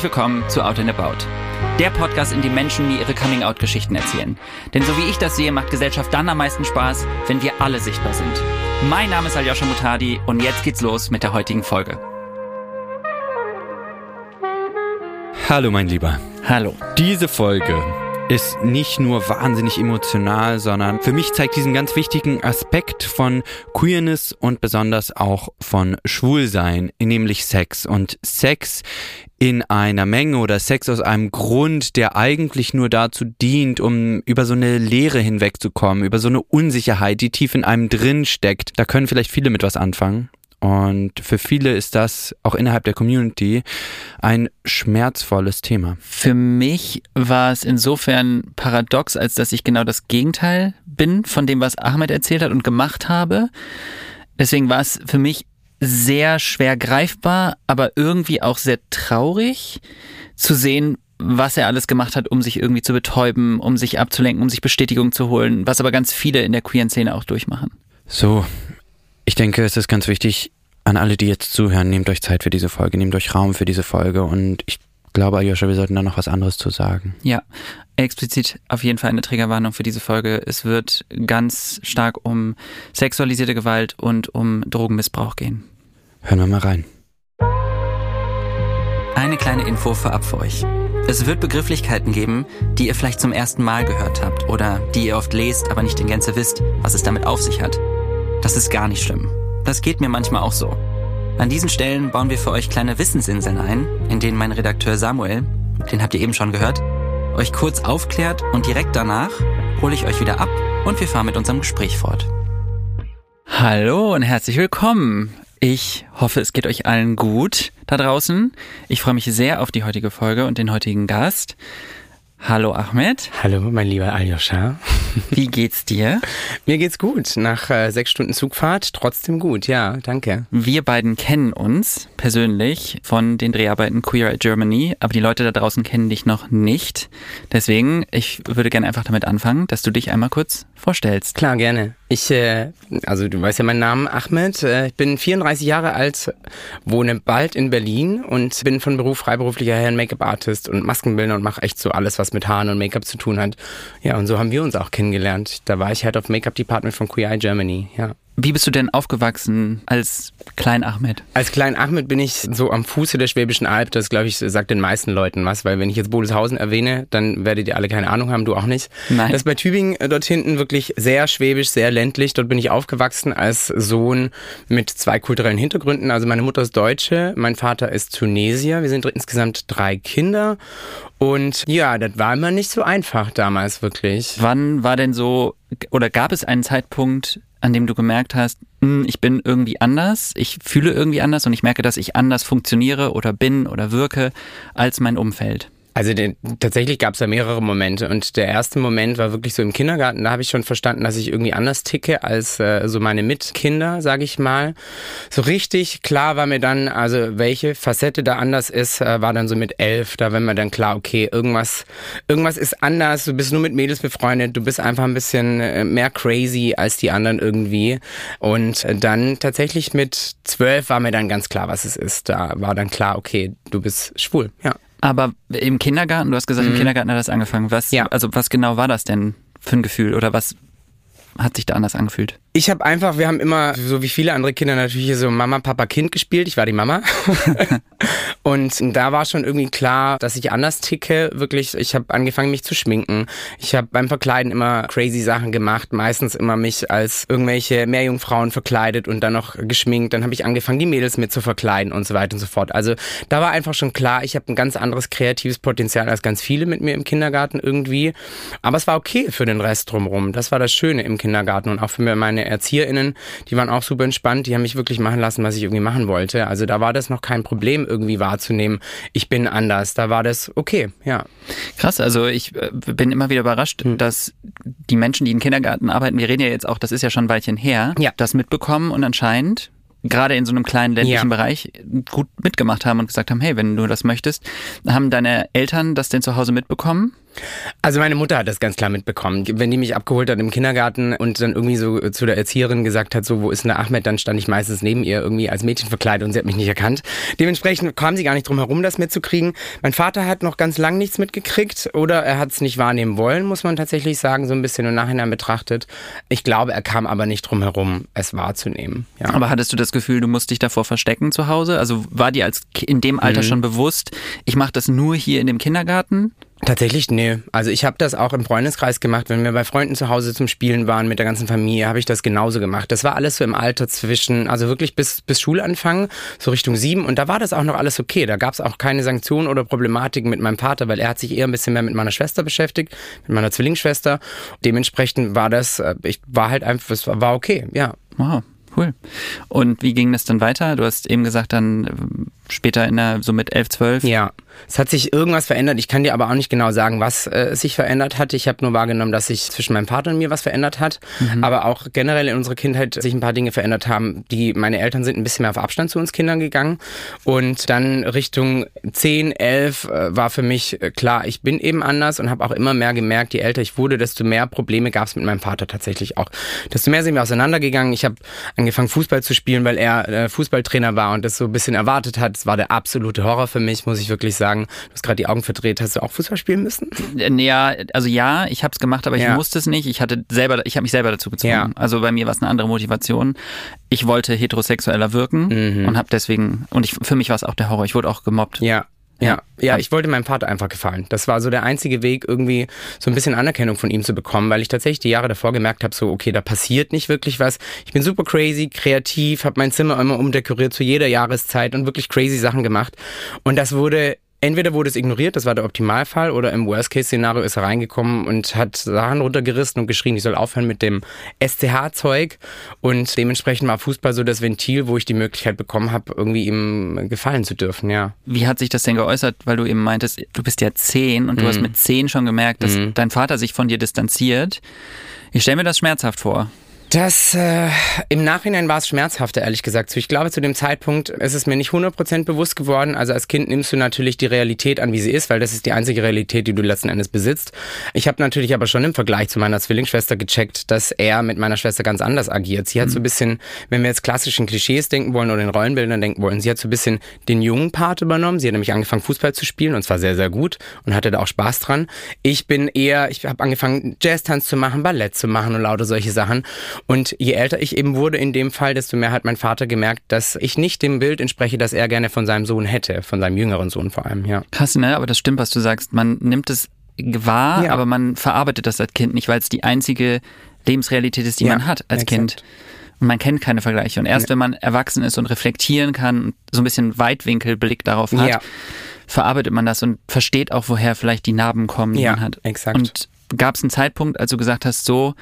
Herzlich willkommen zu Out and About. Der Podcast, in dem Menschen mir ihre Coming-out-Geschichten erzählen. Denn so wie ich das sehe, macht Gesellschaft dann am meisten Spaß, wenn wir alle sichtbar sind. Mein Name ist Aljoscha Mutadi und jetzt geht's los mit der heutigen Folge. Hallo mein Lieber. Hallo. Diese Folge ist nicht nur wahnsinnig emotional, sondern für mich zeigt diesen ganz wichtigen Aspekt von Queerness und besonders auch von Schwulsein, nämlich Sex. Und Sex in einer Menge oder Sex aus einem Grund, der eigentlich nur dazu dient, um über so eine Leere hinwegzukommen, über so eine Unsicherheit, die tief in einem drin steckt. Da können vielleicht viele mit was anfangen. Und für viele ist das auch innerhalb der Community ein schmerzvolles Thema. Für mich war es insofern paradox, als dass ich genau das Gegenteil bin von dem, was Ahmed erzählt hat und gemacht habe. Deswegen war es für mich sehr schwer greifbar, aber irgendwie auch sehr traurig zu sehen, was er alles gemacht hat, um sich irgendwie zu betäuben, um sich abzulenken, um sich Bestätigung zu holen, was aber ganz viele in der queeren Szene auch durchmachen. So, ich denke, es ist ganz wichtig, an alle, die jetzt zuhören, nehmt euch Zeit für diese Folge, nehmt euch Raum für diese Folge und ich glaube, Aljoscha, wir sollten da noch was anderes zu sagen. Ja, explizit auf jeden Fall eine Triggerwarnung für diese Folge. Es wird ganz stark um sexualisierte Gewalt und um Drogenmissbrauch gehen. Hören wir mal rein. Eine kleine Info vorab für euch. Es wird Begrifflichkeiten geben, die ihr vielleicht zum ersten Mal gehört habt oder die ihr oft lest, aber nicht in Gänze wisst, was es damit auf sich hat. Das ist gar nicht schlimm. Das geht mir manchmal auch so. An diesen Stellen bauen wir für euch kleine Wissensinseln ein, in denen mein Redakteur Samuel, den habt ihr eben schon gehört, euch kurz aufklärt und direkt danach hole ich euch wieder ab und wir fahren mit unserem Gespräch fort. Hallo und herzlich willkommen. Ich hoffe, es geht euch allen gut da draußen. Ich freue mich sehr auf die heutige Folge und den heutigen Gast. Hallo Ahmed. Hallo, mein lieber Aljoscha. Wie geht's dir? Mir geht's gut. Nach äh, sechs Stunden Zugfahrt trotzdem gut. Ja, danke. Wir beiden kennen uns persönlich von den Dreharbeiten Queer at Germany, aber die Leute da draußen kennen dich noch nicht. Deswegen, ich würde gerne einfach damit anfangen, dass du dich einmal kurz vorstellst. Klar, gerne. Ich, äh, also du weißt ja meinen Namen, Ahmed. Äh, ich bin 34 Jahre alt, wohne bald in Berlin und bin von Beruf freiberuflicher Herrn Make-up-Artist und Maskenbildner und mache echt so alles, was mit Haaren und Make-up zu tun hat. Ja, und so haben wir uns auch kennengelernt. Da war ich Head of Make-up Department von Queer Eye Germany, ja. Wie bist du denn aufgewachsen als Klein Ahmed? Als Klein Ahmed bin ich so am Fuße der Schwäbischen Alb. Das, glaube ich, sagt den meisten Leuten was, weil wenn ich jetzt Bodelshausen erwähne, dann werdet ihr alle keine Ahnung haben, du auch nicht. Nein. Das ist bei Tübingen äh, dort hinten wirklich sehr schwäbisch, sehr ländlich. Dort bin ich aufgewachsen als Sohn mit zwei kulturellen Hintergründen. Also meine Mutter ist Deutsche, mein Vater ist Tunesier. Wir sind insgesamt drei Kinder. Und ja, das war immer nicht so einfach damals wirklich. Wann war denn so, oder gab es einen Zeitpunkt, an dem du gemerkt hast, hm, ich bin irgendwie anders, ich fühle irgendwie anders und ich merke, dass ich anders funktioniere oder bin oder wirke als mein Umfeld? Also den, tatsächlich gab es da mehrere Momente und der erste Moment war wirklich so im Kindergarten. Da habe ich schon verstanden, dass ich irgendwie anders ticke als äh, so meine Mitkinder, sage ich mal. So richtig klar war mir dann, also welche Facette da anders ist, äh, war dann so mit elf. Da war mir dann klar, okay, irgendwas, irgendwas ist anders. Du bist nur mit Mädels befreundet. Du bist einfach ein bisschen äh, mehr crazy als die anderen irgendwie. Und dann tatsächlich mit zwölf war mir dann ganz klar, was es ist. Da war dann klar, okay, du bist schwul. Ja. Aber im Kindergarten, du hast gesagt, Mhm. im Kindergarten hat das angefangen. Was, Ja. also was genau war das denn für ein Gefühl oder was hat sich da anders angefühlt? Ich habe einfach, wir haben immer, so wie viele andere Kinder natürlich so Mama, Papa, Kind gespielt. Ich war die Mama. und da war schon irgendwie klar, dass ich anders ticke. Wirklich, ich habe angefangen, mich zu schminken. Ich habe beim Verkleiden immer crazy Sachen gemacht. Meistens immer mich als irgendwelche Meerjungfrauen verkleidet und dann noch geschminkt. Dann habe ich angefangen, die Mädels mit zu verkleiden und so weiter und so fort. Also da war einfach schon klar, ich habe ein ganz anderes kreatives Potenzial als ganz viele mit mir im Kindergarten irgendwie. Aber es war okay für den Rest drumherum. Das war das Schöne im Kindergarten und auch für meine ErzieherInnen, die waren auch super entspannt, die haben mich wirklich machen lassen, was ich irgendwie machen wollte. Also da war das noch kein Problem, irgendwie wahrzunehmen, ich bin anders. Da war das okay, ja. Krass, also ich äh, bin immer wieder überrascht, Hm. dass die Menschen, die in Kindergarten arbeiten, wir reden ja jetzt auch, das ist ja schon ein Weilchen her, Ja. das mitbekommen und anscheinend gerade in so einem kleinen ländlichen Ja. Bereich gut mitgemacht haben und gesagt haben, hey, wenn du das möchtest, haben deine Eltern das denn zu Hause mitbekommen? Also meine Mutter hat das ganz klar mitbekommen. Wenn die mich abgeholt hat im Kindergarten und dann irgendwie so zu der Erzieherin gesagt hat, so, wo ist denn der Ahmed, dann stand ich meistens neben ihr irgendwie als Mädchen verkleidet und sie hat mich nicht erkannt. Dementsprechend kam sie gar nicht drum herum, das mitzukriegen. Mein Vater hat noch ganz lang nichts mitgekriegt oder er hat es nicht wahrnehmen wollen, muss man tatsächlich sagen, so ein bisschen im Nachhinein betrachtet. Ich glaube, er kam aber nicht drum herum, es wahrzunehmen. Ja. Aber hattest du das Gefühl, du musst dich davor verstecken zu Hause? Also war dir als in dem Alter mhm. schon bewusst, ich mache das nur hier in dem Kindergarten? Tatsächlich, nee. Also ich habe das auch im Freundeskreis gemacht. Wenn wir bei Freunden zu Hause zum Spielen waren mit der ganzen Familie, habe ich das genauso gemacht. Das war alles so im Alter zwischen, also wirklich bis, bis Schulanfang, so Richtung sieben. Und da war das auch noch alles okay. Da gab es auch keine Sanktionen oder Problematiken mit meinem Vater, weil er hat sich eher ein bisschen mehr mit meiner Schwester beschäftigt, mit meiner Zwillingsschwester. Dementsprechend war das, äh, ich war halt einfach, es war okay, ja. Wow. Cool. Und wie ging das dann weiter? Du hast eben gesagt, dann später in der, so mit 11, 12? Ja, es hat sich irgendwas verändert. Ich kann dir aber auch nicht genau sagen, was äh, sich verändert hat. Ich habe nur wahrgenommen, dass sich zwischen meinem Vater und mir was verändert hat. Mhm. Aber auch generell in unserer Kindheit sich ein paar Dinge verändert haben. Die, meine Eltern sind ein bisschen mehr auf Abstand zu uns Kindern gegangen. Und dann Richtung 10, 11 äh, war für mich äh, klar, ich bin eben anders und habe auch immer mehr gemerkt, je älter ich wurde, desto mehr Probleme gab es mit meinem Vater tatsächlich auch. Desto mehr sind wir auseinandergegangen. Ich habe angefangen Fußball zu spielen, weil er äh, Fußballtrainer war und das so ein bisschen erwartet hat. Es war der absolute Horror für mich, muss ich wirklich sagen. Du hast gerade die Augen verdreht. Hast du auch Fußball spielen müssen? Äh, ja, also ja, ich habe es gemacht, aber ja. ich musste es nicht. Ich hatte selber, ich habe mich selber dazu gezwungen. Ja. Also bei mir war es eine andere Motivation. Ich wollte heterosexueller wirken mhm. und habe deswegen und ich, für mich war es auch der Horror. Ich wurde auch gemobbt. Ja. Ja, ja, ich wollte meinem Vater einfach gefallen. Das war so der einzige Weg, irgendwie so ein bisschen Anerkennung von ihm zu bekommen, weil ich tatsächlich die Jahre davor gemerkt habe, so, okay, da passiert nicht wirklich was. Ich bin super crazy, kreativ, habe mein Zimmer immer umdekoriert zu jeder Jahreszeit und wirklich crazy Sachen gemacht. Und das wurde entweder wurde es ignoriert, das war der Optimalfall, oder im Worst-Case-Szenario ist er reingekommen und hat Sachen runtergerissen und geschrien, ich soll aufhören mit dem SCH-Zeug. Und dementsprechend war Fußball so das Ventil, wo ich die Möglichkeit bekommen habe, irgendwie ihm gefallen zu dürfen, ja. Wie hat sich das denn geäußert, weil du eben meintest, du bist ja zehn und mhm. du hast mhm. mit zehn schon gemerkt, dass mhm. dein Vater sich von dir distanziert. Ich stelle mir das schmerzhaft vor. Das äh, im Nachhinein war es schmerzhafter, ehrlich gesagt. Ich glaube, zu dem Zeitpunkt ist es mir nicht 100% bewusst geworden. Also als Kind nimmst du natürlich die Realität an, wie sie ist, weil das ist die einzige Realität, die du letzten Endes besitzt. Ich habe natürlich aber schon im Vergleich zu meiner Zwillingsschwester gecheckt, dass er mit meiner Schwester ganz anders agiert. Sie hat mhm. so ein bisschen, wenn wir jetzt klassischen Klischees denken wollen oder in Rollenbildern denken wollen, sie hat so ein bisschen den jungen Part übernommen. Sie hat nämlich angefangen, Fußball zu spielen und zwar sehr, sehr gut und hatte da auch Spaß dran. Ich bin eher, ich habe angefangen, Jazztanz zu machen, Ballett zu machen und lauter solche Sachen. Und je älter ich eben wurde in dem Fall, desto mehr hat mein Vater gemerkt, dass ich nicht dem Bild entspreche, das er gerne von seinem Sohn hätte, von seinem jüngeren Sohn vor allem, ja. Krass, ne? Aber das stimmt, was du sagst. Man nimmt es wahr, ja. aber man verarbeitet das als Kind nicht, weil es die einzige Lebensrealität ist, die ja, man hat als exakt. Kind. Und man kennt keine Vergleiche. Und erst ja. wenn man erwachsen ist und reflektieren kann und so ein bisschen Weitwinkelblick darauf hat, ja. verarbeitet man das und versteht auch, woher vielleicht die Narben kommen, die man hat. Exakt. Und gab es einen Zeitpunkt, als du gesagt hast, so,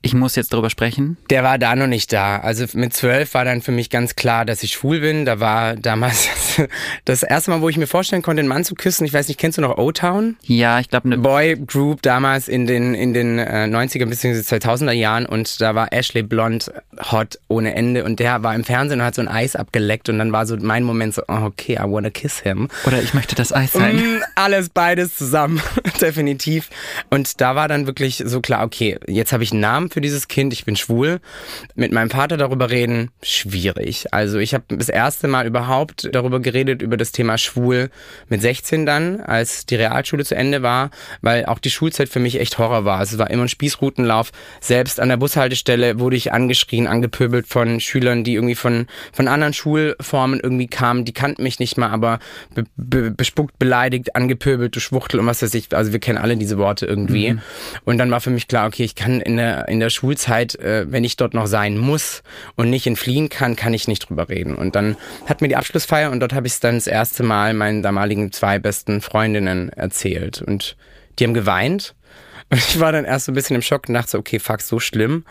ich muss jetzt darüber sprechen? Der war da noch nicht da. Also mit zwölf war dann für mich ganz klar, dass ich schwul bin. Da war damals das erste Mal, wo ich mir vorstellen konnte, einen Mann zu küssen. Ich weiß nicht, kennst du noch O-Town? Ja, ich glaube eine Boy Group damals in den in den äh, 90er bzw. 2000er Jahren und da war Ashley Blond hot ohne Ende und der war im Fernsehen und hat so ein Eis abgeleckt und dann war so mein Moment so, oh, okay, I wanna kiss him. Oder ich möchte das Eis sein. Mm, alles beides zusammen, definitiv. Und da war dann wirklich so klar, okay, jetzt habe ich einen Namen für dieses Kind, ich bin schwul. Mit meinem Vater darüber reden, schwierig. Also ich habe das erste Mal überhaupt darüber geredet, über das Thema schwul mit 16 dann, als die Realschule zu Ende war, weil auch die Schulzeit für mich echt Horror war. Also es war immer ein Spießrutenlauf. Selbst an der Bushaltestelle wurde ich angeschrien, angepöbelt von Schülern, die irgendwie von, von anderen Schulformen irgendwie kamen. Die kannten mich nicht mal, aber be, be, bespuckt, beleidigt, angepöbelt, du Schwuchtel und was weiß ich. Also wir kennen alle diese Worte irgendwie. Mhm. Und dann war für mich klar, okay, ich kann in der, in der Schulzeit, äh, wenn ich dort noch sein muss und nicht entfliehen kann, kann ich nicht drüber reden. Und dann hat mir die Abschlussfeier und dort habe ich es dann das erste Mal meinen damaligen zwei besten Freundinnen erzählt. Und die haben geweint Und ich war dann erst so ein bisschen im Schock und dachte so, okay, fuck, so schlimm.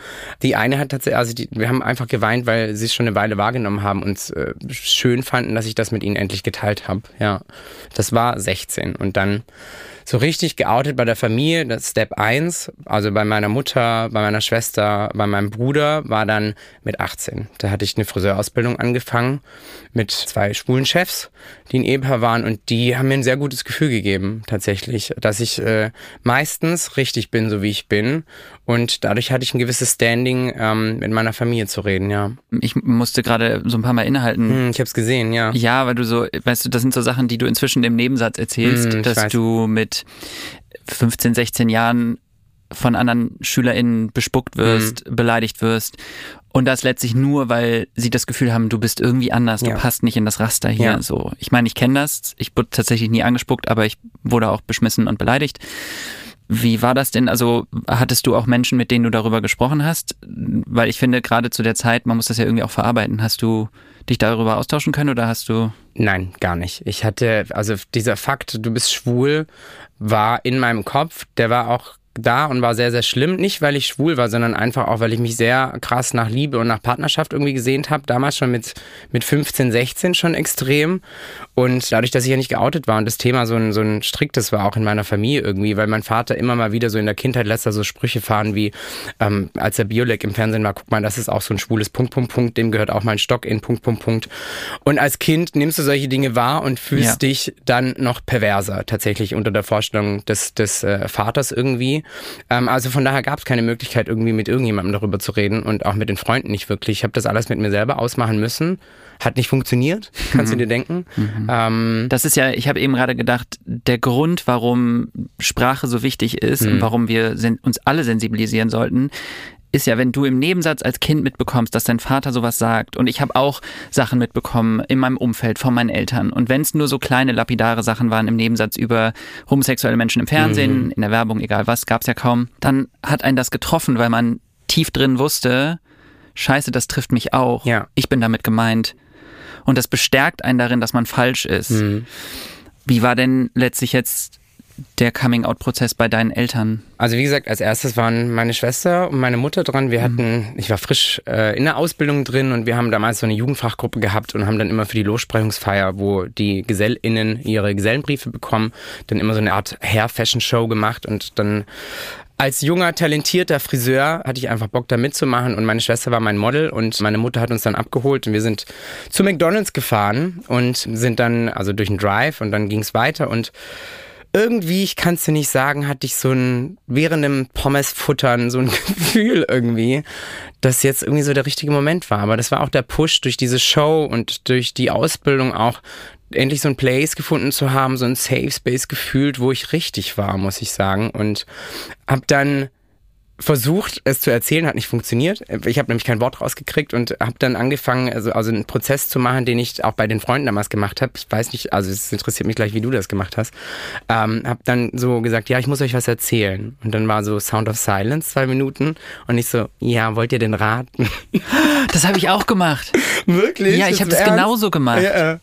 Die eine hat tatsächlich, also die, wir haben einfach geweint, weil sie es schon eine Weile wahrgenommen haben und äh, schön fanden, dass ich das mit ihnen endlich geteilt habe. Ja, das war 16 und dann so richtig geoutet bei der Familie, das Step 1, also bei meiner Mutter, bei meiner Schwester, bei meinem Bruder, war dann mit 18. Da hatte ich eine Friseurausbildung angefangen mit zwei schwulen Chefs, die ein Ehepaar waren und die haben mir ein sehr gutes Gefühl gegeben, tatsächlich, dass ich äh, meistens richtig bin, so wie ich bin. Und dadurch hatte ich ein gewisses Standing, ähm, mit meiner Familie zu reden, ja. Ich musste gerade so ein paar Mal innehalten. Hm, ich habe es gesehen, ja. Ja, weil du so, weißt du, das sind so Sachen, die du inzwischen im Nebensatz erzählst, Hm, dass weiß. du mit 15, 16 Jahren von anderen SchülerInnen bespuckt wirst, Mhm. beleidigt wirst. Und das letztlich nur, weil sie das Gefühl haben, du bist irgendwie anders, du Ja. passt nicht in das Raster hier. Ja. So, ich meine, ich kenne das. Ich wurde tatsächlich nie angespuckt, aber ich wurde auch beschmissen und beleidigt. Wie war das denn? Also hattest du auch Menschen, mit denen du darüber gesprochen hast? Weil ich finde, gerade zu der Zeit, man muss das ja irgendwie auch verarbeiten. Hast du dich darüber austauschen können oder hast du Nein, gar nicht. Ich hatte, also dieser Fakt, du bist schwul, war in meinem Kopf, der war auch da und war sehr, sehr schlimm. Nicht, weil ich schwul war, sondern einfach auch, weil ich mich sehr krass nach Liebe und nach Partnerschaft irgendwie gesehnt habe. Damals schon mit, mit 15, 16 schon extrem. Und dadurch, dass ich ja nicht geoutet war und das Thema so ein, so ein striktes war, auch in meiner Familie irgendwie, weil mein Vater immer mal wieder so in der Kindheit lässt er so Sprüche fahren wie, ähm, als der Biolek im Fernsehen war, guck mal, das ist auch so ein schwules Punkt, Punkt, Punkt, dem gehört auch mein Stock in Punkt, Punkt, Punkt. Und als Kind nimmst du solche Dinge wahr und fühlst Ja. dich dann noch perverser, tatsächlich unter der Vorstellung des, des äh, Vaters irgendwie. Ähm, also von daher gab es keine Möglichkeit, irgendwie mit irgendjemandem darüber zu reden und auch mit den Freunden nicht wirklich. Ich habe das alles mit mir selber ausmachen müssen. Hat nicht funktioniert, kannst du dir denken. Ähm, Das ist ja, ich habe eben gerade gedacht, der Grund, warum Sprache so wichtig ist Mhm. und warum wir uns alle sensibilisieren sollten, ist ja, wenn du im Nebensatz als Kind mitbekommst, dass dein Vater sowas sagt. Und ich habe auch Sachen mitbekommen in meinem Umfeld von meinen Eltern. Und wenn es nur so kleine lapidare Sachen waren im Nebensatz über homosexuelle Menschen im Fernsehen, Mhm. in der Werbung, egal was, gab es ja kaum, dann hat einen das getroffen, weil man tief drin wusste, scheiße, das trifft mich auch. Ja. Ich bin damit gemeint. Und das bestärkt einen darin, dass man falsch ist. Mhm. Wie war denn letztlich jetzt der Coming-out-Prozess bei deinen Eltern? Also wie gesagt, als erstes waren meine Schwester und meine Mutter dran. Wir hatten, ich war frisch äh, in der Ausbildung drin und wir haben damals so eine Jugendfachgruppe gehabt und haben dann immer für die Lossprechungsfeier, wo die GesellInnen ihre Gesellenbriefe bekommen, dann immer so eine Art Hair-Fashion-Show gemacht und dann als junger, talentierter Friseur hatte ich einfach Bock da mitzumachen und meine Schwester war mein Model und meine Mutter hat uns dann abgeholt und wir sind zu McDonalds gefahren und sind dann, also durch einen Drive und dann ging es weiter und irgendwie, ich kann es dir nicht sagen, hatte ich so ein, während dem Pommesfuttern, so ein Gefühl irgendwie, dass jetzt irgendwie so der richtige Moment war. Aber das war auch der Push durch diese Show und durch die Ausbildung auch, endlich so ein Place gefunden zu haben, so ein Safe Space gefühlt, wo ich richtig war, muss ich sagen. Und hab dann versucht, es zu erzählen, hat nicht funktioniert. Ich habe nämlich kein Wort rausgekriegt und habe dann angefangen, also, also einen Prozess zu machen, den ich auch bei den Freunden damals gemacht habe. Ich weiß nicht, also es interessiert mich gleich, wie du das gemacht hast. Ähm, habe dann so gesagt, ja, ich muss euch was erzählen. Und dann war so Sound of Silence, zwei Minuten. Und ich so, ja, wollt ihr denn raten? Das habe ich auch gemacht. Wirklich? Ja, ich habe das genauso gemacht. Ja.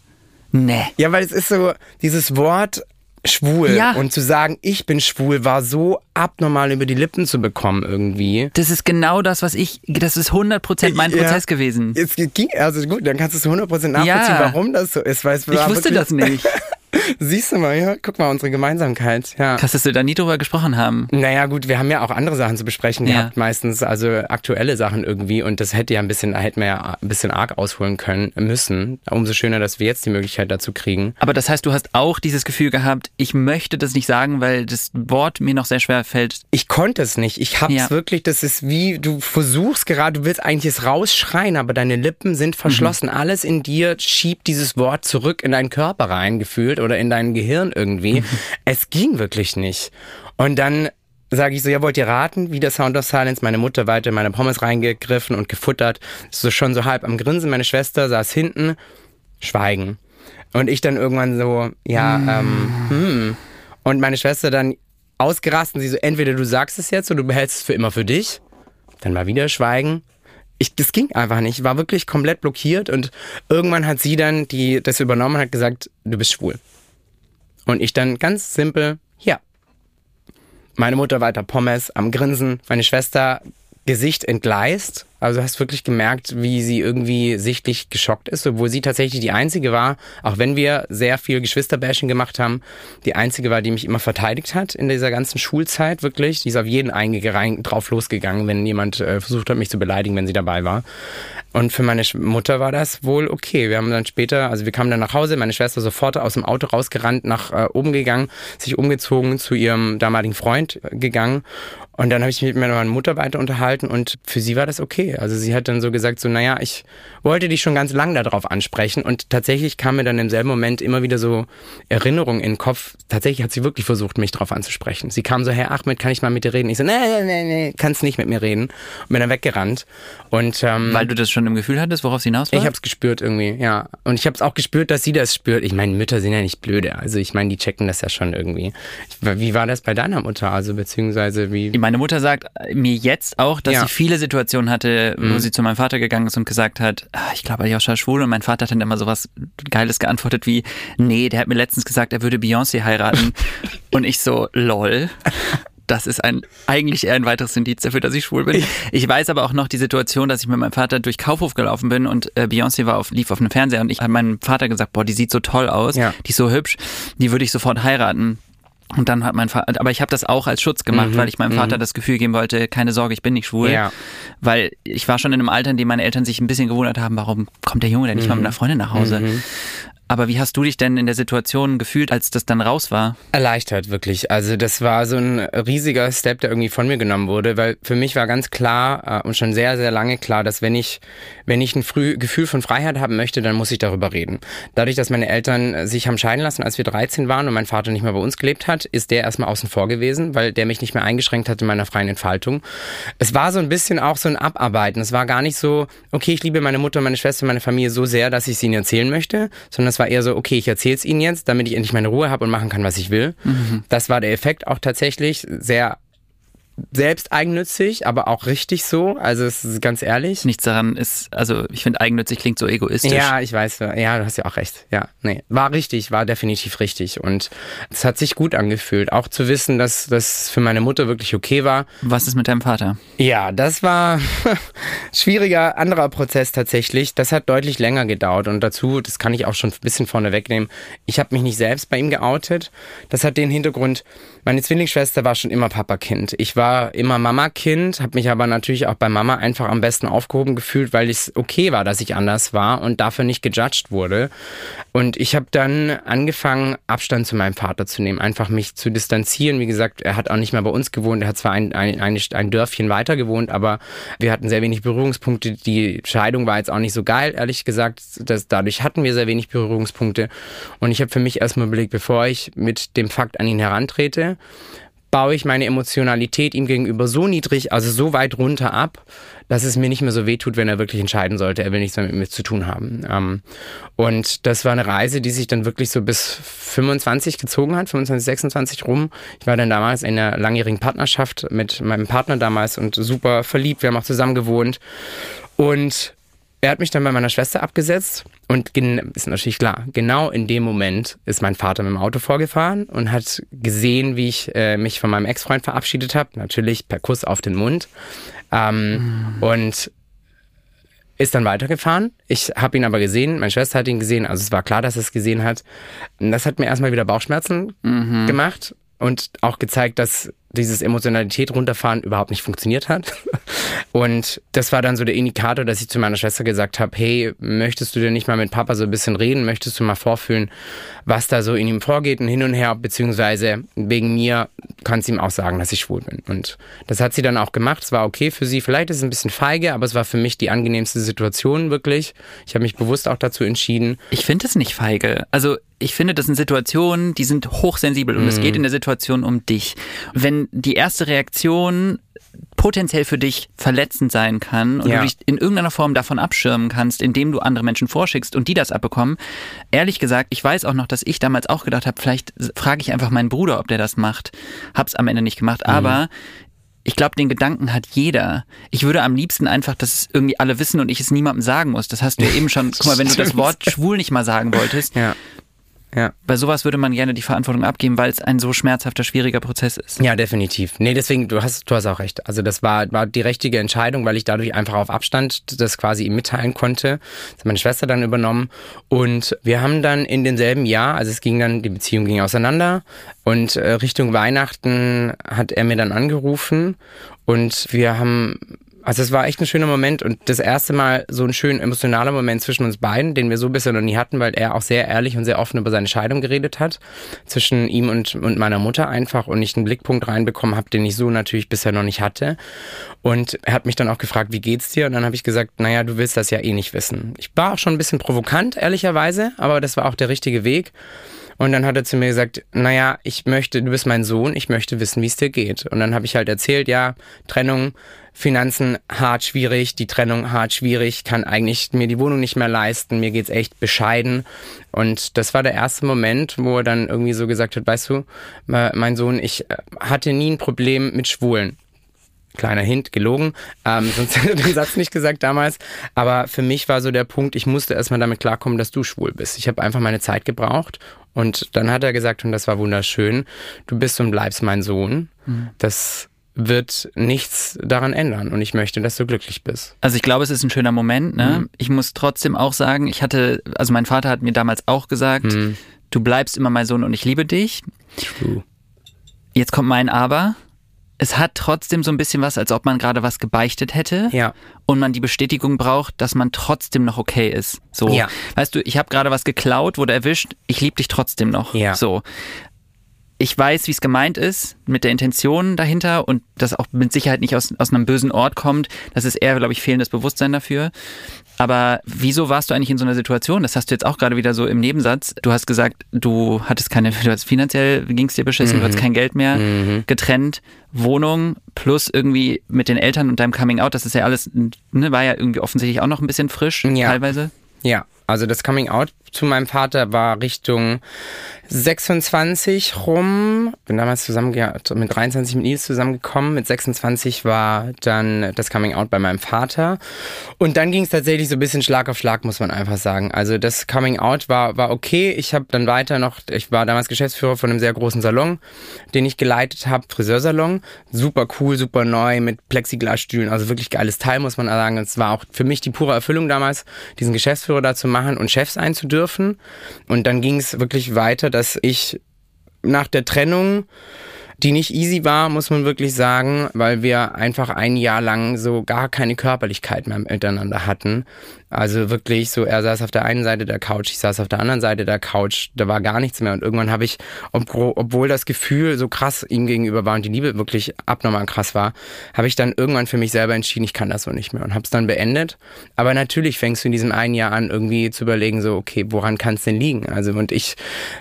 Nee. ja, weil es ist so, dieses Wort schwul Ja. und zu sagen, ich bin schwul, war so abnormal über die Lippen zu bekommen irgendwie. Das ist genau das, was ich, das ist 100% mein Ja. Prozess gewesen. Es ging, also gut, dann kannst du es 100% nachvollziehen, Ja. warum das so ist. Weil es Ich wusste das nicht. Siehst du mal, ja, guck mal, unsere Gemeinsamkeit, ja. Krass, dass wir da nie drüber gesprochen haben. Naja, gut, wir haben ja auch andere Sachen zu besprechen Ja. gehabt, meistens, also aktuelle Sachen irgendwie und das hätte ja ein bisschen, hätten wir ja ein bisschen arg ausholen können, müssen. Umso schöner, dass wir jetzt die Möglichkeit dazu kriegen. Aber das heißt, du hast auch dieses Gefühl gehabt, ich möchte das nicht sagen, weil das Wort mir noch sehr schwer fällt. Ich konnte es nicht. Ich hab's Ja. wirklich, das ist wie, du versuchst gerade, du willst eigentlich es rausschreien, aber deine Lippen sind verschlossen. Alles in dir schiebt dieses Wort zurück in deinen Körper rein, gefühlt, oder in dein Gehirn irgendwie. Es ging wirklich nicht. Und dann sage ich so, ja, wollt ihr raten? Wieder Sound of Silence. Meine Mutter weiter in meine Pommes reingegriffen und gefuttert. So schon so halb am Grinsen. Meine Schwester saß hinten. Schweigen. Und ich dann irgendwann so, ja, ähm, hm. Und meine Schwester dann ausgerastet und sie so, entweder du sagst es jetzt oder du behältst es für immer für dich. Dann mal wieder Schweigen. Ich, das ging einfach nicht. Ich war wirklich komplett blockiert und irgendwann hat sie dann, die das übernommen hat, gesagt, du bist schwul. Und ich dann ganz simpel, ja. Meine Mutter weiter Pommes am Grinsen, meine Schwester Gesicht entgleist. Also hast wirklich gemerkt, wie sie irgendwie sichtlich geschockt ist, obwohl sie tatsächlich die einzige war, auch wenn wir sehr viel Geschwisterbashing gemacht haben, die einzige war, die mich immer verteidigt hat in dieser ganzen Schulzeit, wirklich. Die ist auf jeden eingerein drauf losgegangen, wenn jemand äh, versucht hat, mich zu beleidigen, wenn sie dabei war. Und für meine Mutter war das wohl okay. Wir haben dann später, also wir kamen dann nach Hause, meine Schwester sofort aus dem Auto rausgerannt, nach äh, oben gegangen, sich umgezogen, zu ihrem damaligen Freund äh, gegangen und dann habe ich mich mit meiner Mutter weiter unterhalten und für sie war das okay. Also sie hat dann so gesagt, so, naja, ich wollte dich schon ganz lang darauf ansprechen und tatsächlich kam mir dann im selben Moment immer wieder so Erinnerungen in den Kopf. Tatsächlich hat sie wirklich versucht, mich darauf anzusprechen. Sie kam so, Herr Ahmed, kann ich mal mit dir reden? Ich so, nee, nee, nee, nee, kannst nicht mit mir reden. Und bin dann weggerannt. Und, ähm, Weil du das schon im Gefühl hattest, worauf sie hinaus war? Ich habe es gespürt irgendwie, ja. Und ich habe es auch gespürt, dass sie das spürt. Ich meine, Mütter sind ja nicht blöde. Also ich meine, die checken das ja schon irgendwie. Wie war das bei deiner Mutter? Also beziehungsweise wie meine Mutter sagt mir jetzt auch, dass ja. sie viele Situationen hatte, wo mhm. sie zu meinem Vater gegangen ist und gesagt hat, ah, ich glaube, Aljoscha ist schwul. Und mein Vater hat dann immer sowas Geiles geantwortet wie, nee, der hat mir letztens gesagt, er würde Beyoncé heiraten. und ich so, lol. Das ist ein, eigentlich eher ein weiteres Indiz dafür, dass ich schwul bin. Ich weiß aber auch noch die Situation, dass ich mit meinem Vater durch Kaufhof gelaufen bin und äh, Beyoncé war auf, lief auf einem Fernseher und ich habe meinem Vater gesagt, boah, die sieht so toll aus, ja. die ist so hübsch, die würde ich sofort heiraten. Und dann hat mein Vater, aber ich habe das auch als Schutz gemacht, mhm, weil ich meinem Vater mhm. das Gefühl geben wollte, keine Sorge, ich bin nicht schwul. Ja. Weil ich war schon in einem Alter, in dem meine Eltern sich ein bisschen gewundert haben, warum kommt der Junge denn nicht mhm. mal mit einer Freundin nach Hause? Aber wie hast du dich denn in der Situation gefühlt, als das dann raus war? Erleichtert, wirklich. Also das war so ein riesiger Step, der irgendwie von mir genommen wurde, weil für mich war ganz klar äh, und schon sehr, sehr lange klar, dass wenn ich, wenn ich ein Früh Gefühl von Freiheit haben möchte, dann muss ich darüber reden. Dadurch, dass meine Eltern sich haben scheiden lassen, als wir 13 waren und mein Vater nicht mehr bei uns gelebt hat, ist der erstmal außen vor gewesen, weil der mich nicht mehr eingeschränkt hat in meiner freien Entfaltung. Es war so ein bisschen auch so ein Abarbeiten. Es war gar nicht so, okay, ich liebe meine Mutter, meine Schwester, meine Familie so sehr, dass ich sie ihnen erzählen möchte, sondern es war eher so, okay, ich erzähle es ihnen jetzt, damit ich endlich meine Ruhe habe und machen kann, was ich will. Mhm. Das war der Effekt auch tatsächlich sehr selbst eigennützig, aber auch richtig so. Also es ist ganz ehrlich. Nichts daran ist, also ich finde eigennützig klingt so egoistisch. Ja, ich weiß, ja, du hast ja auch recht. Ja, nee, war richtig, war definitiv richtig und es hat sich gut angefühlt, auch zu wissen, dass das für meine Mutter wirklich okay war. Was ist mit deinem Vater? Ja, das war schwieriger anderer Prozess tatsächlich. Das hat deutlich länger gedauert und dazu, das kann ich auch schon ein bisschen vorne wegnehmen. Ich habe mich nicht selbst bei ihm geoutet. Das hat den Hintergrund, meine Zwillingsschwester war schon immer Papakind. Ich war immer Mama-Kind, habe mich aber natürlich auch bei Mama einfach am besten aufgehoben gefühlt, weil es okay war, dass ich anders war und dafür nicht gejudged wurde. Und ich habe dann angefangen, Abstand zu meinem Vater zu nehmen, einfach mich zu distanzieren. Wie gesagt, er hat auch nicht mehr bei uns gewohnt, er hat zwar ein, ein, ein, ein Dörfchen weiter gewohnt, aber wir hatten sehr wenig Berührungspunkte. Die Scheidung war jetzt auch nicht so geil, ehrlich gesagt. Das, dadurch hatten wir sehr wenig Berührungspunkte. Und ich habe für mich erstmal überlegt, bevor ich mit dem Fakt an ihn herantrete, baue ich meine Emotionalität ihm gegenüber so niedrig, also so weit runter ab, dass es mir nicht mehr so wehtut, wenn er wirklich entscheiden sollte, er will nichts mehr mit mir zu tun haben. Ähm, und das war eine Reise, die sich dann wirklich so bis 25 gezogen hat, 25, 26 rum. Ich war dann damals in einer langjährigen Partnerschaft mit meinem Partner damals und super verliebt. Wir haben auch zusammen gewohnt. Und er hat mich dann bei meiner Schwester abgesetzt und ist natürlich klar, genau in dem Moment ist mein Vater mit dem Auto vorgefahren und hat gesehen, wie ich äh, mich von meinem Ex-Freund verabschiedet habe, natürlich per Kuss auf den Mund. Ähm, mhm. Und ist dann weitergefahren. Ich habe ihn aber gesehen, meine Schwester hat ihn gesehen, also es war klar, dass er es gesehen hat. Und das hat mir erstmal wieder Bauchschmerzen mhm. gemacht und auch gezeigt, dass dieses Emotionalität runterfahren überhaupt nicht funktioniert hat. Und das war dann so der Indikator, dass ich zu meiner Schwester gesagt habe, hey, möchtest du denn nicht mal mit Papa so ein bisschen reden? Möchtest du mal vorfühlen, was da so in ihm vorgeht und hin und her, beziehungsweise wegen mir kannst du ihm auch sagen, dass ich schwul bin. Und das hat sie dann auch gemacht. Es war okay für sie. Vielleicht ist es ein bisschen feige, aber es war für mich die angenehmste Situation wirklich. Ich habe mich bewusst auch dazu entschieden. Ich finde es nicht feige. Also ich finde, das sind Situationen, die sind hochsensibel und mm. es geht in der Situation um dich. Wenn die erste Reaktion potenziell für dich verletzend sein kann und ja. du dich in irgendeiner Form davon abschirmen kannst, indem du andere Menschen vorschickst und die das abbekommen. Ehrlich gesagt, ich weiß auch noch, dass ich damals auch gedacht habe, vielleicht frage ich einfach meinen Bruder, ob der das macht. Hab's am Ende nicht gemacht, mhm. aber ich glaube, den Gedanken hat jeder. Ich würde am liebsten einfach, dass es irgendwie alle wissen und ich es niemandem sagen muss. Das hast du ja eben schon. Guck mal, wenn du das Wort schwul nicht mal sagen wolltest, ja Ja. Bei sowas würde man gerne die Verantwortung abgeben, weil es ein so schmerzhafter, schwieriger Prozess ist. Ja, definitiv. Nee, deswegen, du hast, du hast auch recht. Also das war, war die richtige Entscheidung, weil ich dadurch einfach auf Abstand das quasi ihm mitteilen konnte. Das hat meine Schwester dann übernommen. Und wir haben dann in demselben Jahr, also es ging dann, die Beziehung ging auseinander. Und äh, Richtung Weihnachten hat er mir dann angerufen und wir haben also es war echt ein schöner Moment und das erste Mal so ein schön emotionaler Moment zwischen uns beiden, den wir so bisher noch nie hatten, weil er auch sehr ehrlich und sehr offen über seine Scheidung geredet hat. Zwischen ihm und, und meiner Mutter einfach und ich einen Blickpunkt reinbekommen habe, den ich so natürlich bisher noch nicht hatte. Und er hat mich dann auch gefragt, wie geht's dir? Und dann habe ich gesagt, naja, du willst das ja eh nicht wissen. Ich war auch schon ein bisschen provokant, ehrlicherweise, aber das war auch der richtige Weg. Und dann hat er zu mir gesagt, naja, ich möchte, du bist mein Sohn, ich möchte wissen, wie es dir geht. Und dann habe ich halt erzählt, ja, Trennung, Finanzen hart schwierig, die Trennung hart schwierig, kann eigentlich mir die Wohnung nicht mehr leisten, mir geht's echt bescheiden. Und das war der erste Moment, wo er dann irgendwie so gesagt hat, weißt du, mein Sohn, ich äh, hatte nie ein Problem mit Schwulen. Kleiner Hint, gelogen. Ähm, sonst hätte er den Satz nicht gesagt damals. Aber für mich war so der Punkt, ich musste erstmal damit klarkommen, dass du schwul bist. Ich habe einfach meine Zeit gebraucht. Und dann hat er gesagt, und das war wunderschön, du bist und bleibst mein Sohn. Mhm. Das wird nichts daran ändern und ich möchte, dass du glücklich bist. Also ich glaube, es ist ein schöner Moment. Ne? Mhm. Ich muss trotzdem auch sagen, ich hatte, also mein Vater hat mir damals auch gesagt, mhm. du bleibst immer mein Sohn und ich liebe dich. True. Jetzt kommt mein Aber es hat trotzdem so ein bisschen was, als ob man gerade was gebeichtet hätte. Ja. Und man die Bestätigung braucht, dass man trotzdem noch okay ist. So. Ja. Weißt du, ich habe gerade was geklaut, wurde erwischt, ich liebe dich trotzdem noch. Ja. So. Ich weiß, wie es gemeint ist, mit der Intention dahinter und das auch mit Sicherheit nicht aus, aus einem bösen Ort kommt. Das ist eher, glaube ich, fehlendes Bewusstsein dafür. Aber wieso warst du eigentlich in so einer Situation? Das hast du jetzt auch gerade wieder so im Nebensatz. Du hast gesagt, du hattest keine, du hast finanziell ging es dir beschissen, mhm. du hattest kein Geld mehr, mhm. getrennt, Wohnung plus irgendwie mit den Eltern und deinem Coming Out. Das ist ja alles, ne, war ja irgendwie offensichtlich auch noch ein bisschen frisch ja. teilweise. Ja, also das Coming Out zu meinem Vater war Richtung 26 rum. Bin damals zusammen mit 23 mit Nils zusammengekommen. Mit 26 war dann das Coming Out bei meinem Vater. Und dann ging es tatsächlich so ein bisschen Schlag auf Schlag, muss man einfach sagen. Also das Coming Out war, war okay. Ich habe dann weiter noch, ich war damals Geschäftsführer von einem sehr großen Salon, den ich geleitet habe, Friseursalon. Super cool, super neu mit Plexiglasstühlen. Also wirklich geiles Teil, muss man sagen. Es war auch für mich die pure Erfüllung damals, diesen Geschäftsführer da zu machen und Chef sein zu dürfen. Und dann ging es wirklich weiter, dass ich nach der Trennung die nicht easy war, muss man wirklich sagen, weil wir einfach ein Jahr lang so gar keine Körperlichkeit mehr miteinander hatten. Also wirklich so, er saß auf der einen Seite der Couch, ich saß auf der anderen Seite der Couch, da war gar nichts mehr. Und irgendwann habe ich, obwohl das Gefühl so krass ihm gegenüber war und die Liebe wirklich abnormal krass war, habe ich dann irgendwann für mich selber entschieden, ich kann das so nicht mehr und habe es dann beendet. Aber natürlich fängst du in diesem einen Jahr an, irgendwie zu überlegen, so, okay, woran kann es denn liegen? Also, und ich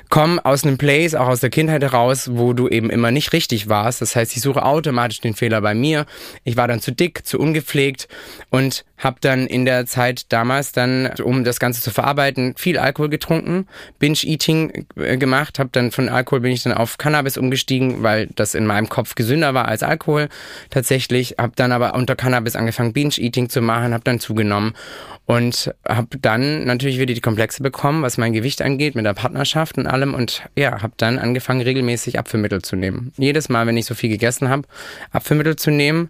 komme aus einem Place, auch aus der Kindheit heraus, wo du eben immer nicht richtig warst. Das heißt, ich suche automatisch den Fehler bei mir. Ich war dann zu dick, zu ungepflegt und habe dann in der Zeit damals dann, um das Ganze zu verarbeiten, viel Alkohol getrunken, Binge-Eating äh, gemacht, habe dann von Alkohol bin ich dann auf Cannabis umgestiegen, weil das in meinem Kopf gesünder war als Alkohol tatsächlich, habe dann aber unter Cannabis angefangen Binge-Eating zu machen, habe dann zugenommen und habe dann natürlich wieder die Komplexe bekommen, was mein Gewicht angeht, mit der Partnerschaft und allem und ja, habe dann angefangen regelmäßig Abführmittel zu nehmen. Jedes Mal, wenn ich so viel gegessen habe, Abführmittel zu nehmen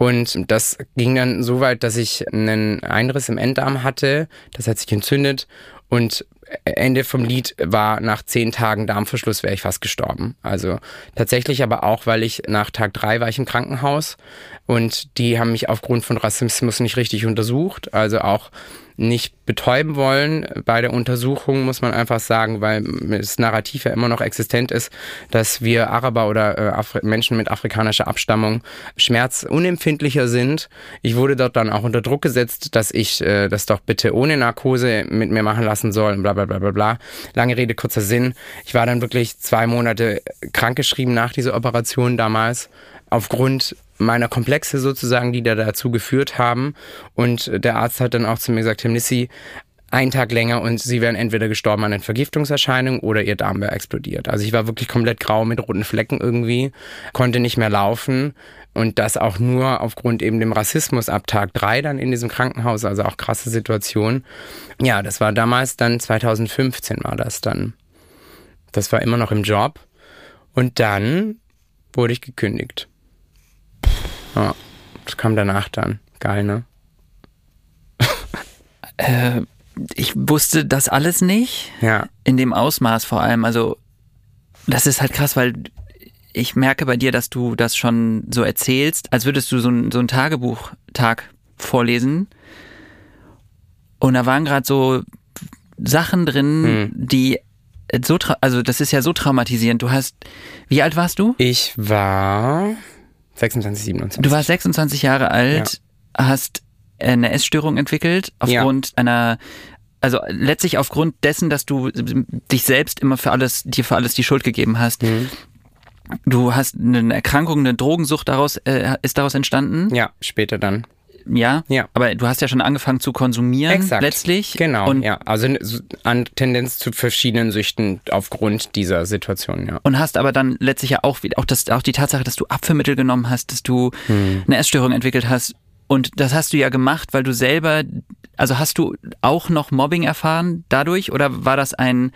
und das ging dann so weit, dass ich einen Einriss im Enddarm hatte. Das hat sich entzündet. Und Ende vom Lied war nach zehn Tagen Darmverschluss wäre ich fast gestorben. Also tatsächlich aber auch, weil ich nach Tag drei war ich im Krankenhaus und die haben mich aufgrund von Rassismus nicht richtig untersucht. Also auch nicht betäuben wollen bei der Untersuchung, muss man einfach sagen, weil das Narrativ ja immer noch existent ist, dass wir Araber oder äh, Menschen mit afrikanischer Abstammung schmerzunempfindlicher sind. Ich wurde dort dann auch unter Druck gesetzt, dass ich äh, das doch bitte ohne Narkose mit mir machen lassen soll bla bla bla bla bla. Lange Rede, kurzer Sinn. Ich war dann wirklich zwei Monate krankgeschrieben nach dieser Operation damals aufgrund meiner Komplexe sozusagen, die da dazu geführt haben. Und der Arzt hat dann auch zu mir gesagt, Herr Nissi, einen Tag länger und sie wären entweder gestorben an den Vergiftungserscheinungen oder ihr Darm wäre explodiert. Also ich war wirklich komplett grau mit roten Flecken irgendwie, konnte nicht mehr laufen und das auch nur aufgrund eben dem Rassismus ab Tag drei dann in diesem Krankenhaus, also auch krasse Situation. Ja, das war damals dann 2015 war das dann. Das war immer noch im Job. Und dann wurde ich gekündigt. Ja, das kam danach dann. Geil, ne? Äh, ich wusste das alles nicht. Ja. In dem Ausmaß vor allem. Also, das ist halt krass, weil ich merke bei dir, dass du das schon so erzählst, als würdest du so ein, so ein Tagebuchtag vorlesen. Und da waren gerade so Sachen drin, Hm. die so, also das ist ja so traumatisierend. Du hast, wie alt warst du? Ich war 26, 27. Du warst 26 Jahre alt, hast eine Essstörung entwickelt aufgrund einer, also letztlich aufgrund dessen, dass du dich selbst immer für alles, dir für alles die Schuld gegeben hast. Mhm. Du hast eine Erkrankung, eine Drogensucht daraus, äh, ist daraus entstanden. Ja, später dann. Ja. Ja. Aber du hast ja schon angefangen zu konsumieren, Exakt. letztlich. Genau, Und, ja. Also so an Tendenz zu verschiedenen Süchten aufgrund dieser Situation, ja. und hast aber dann letztlich ja auch, wieder- auch, das, auch die Tatsache, dass du Abführmittel genommen hast, dass du Hm. eine Essstörung entwickelt hast. Und das hast du ja gemacht, weil du selber, also hast du auch noch Mobbing erfahren dadurch oder war das ein,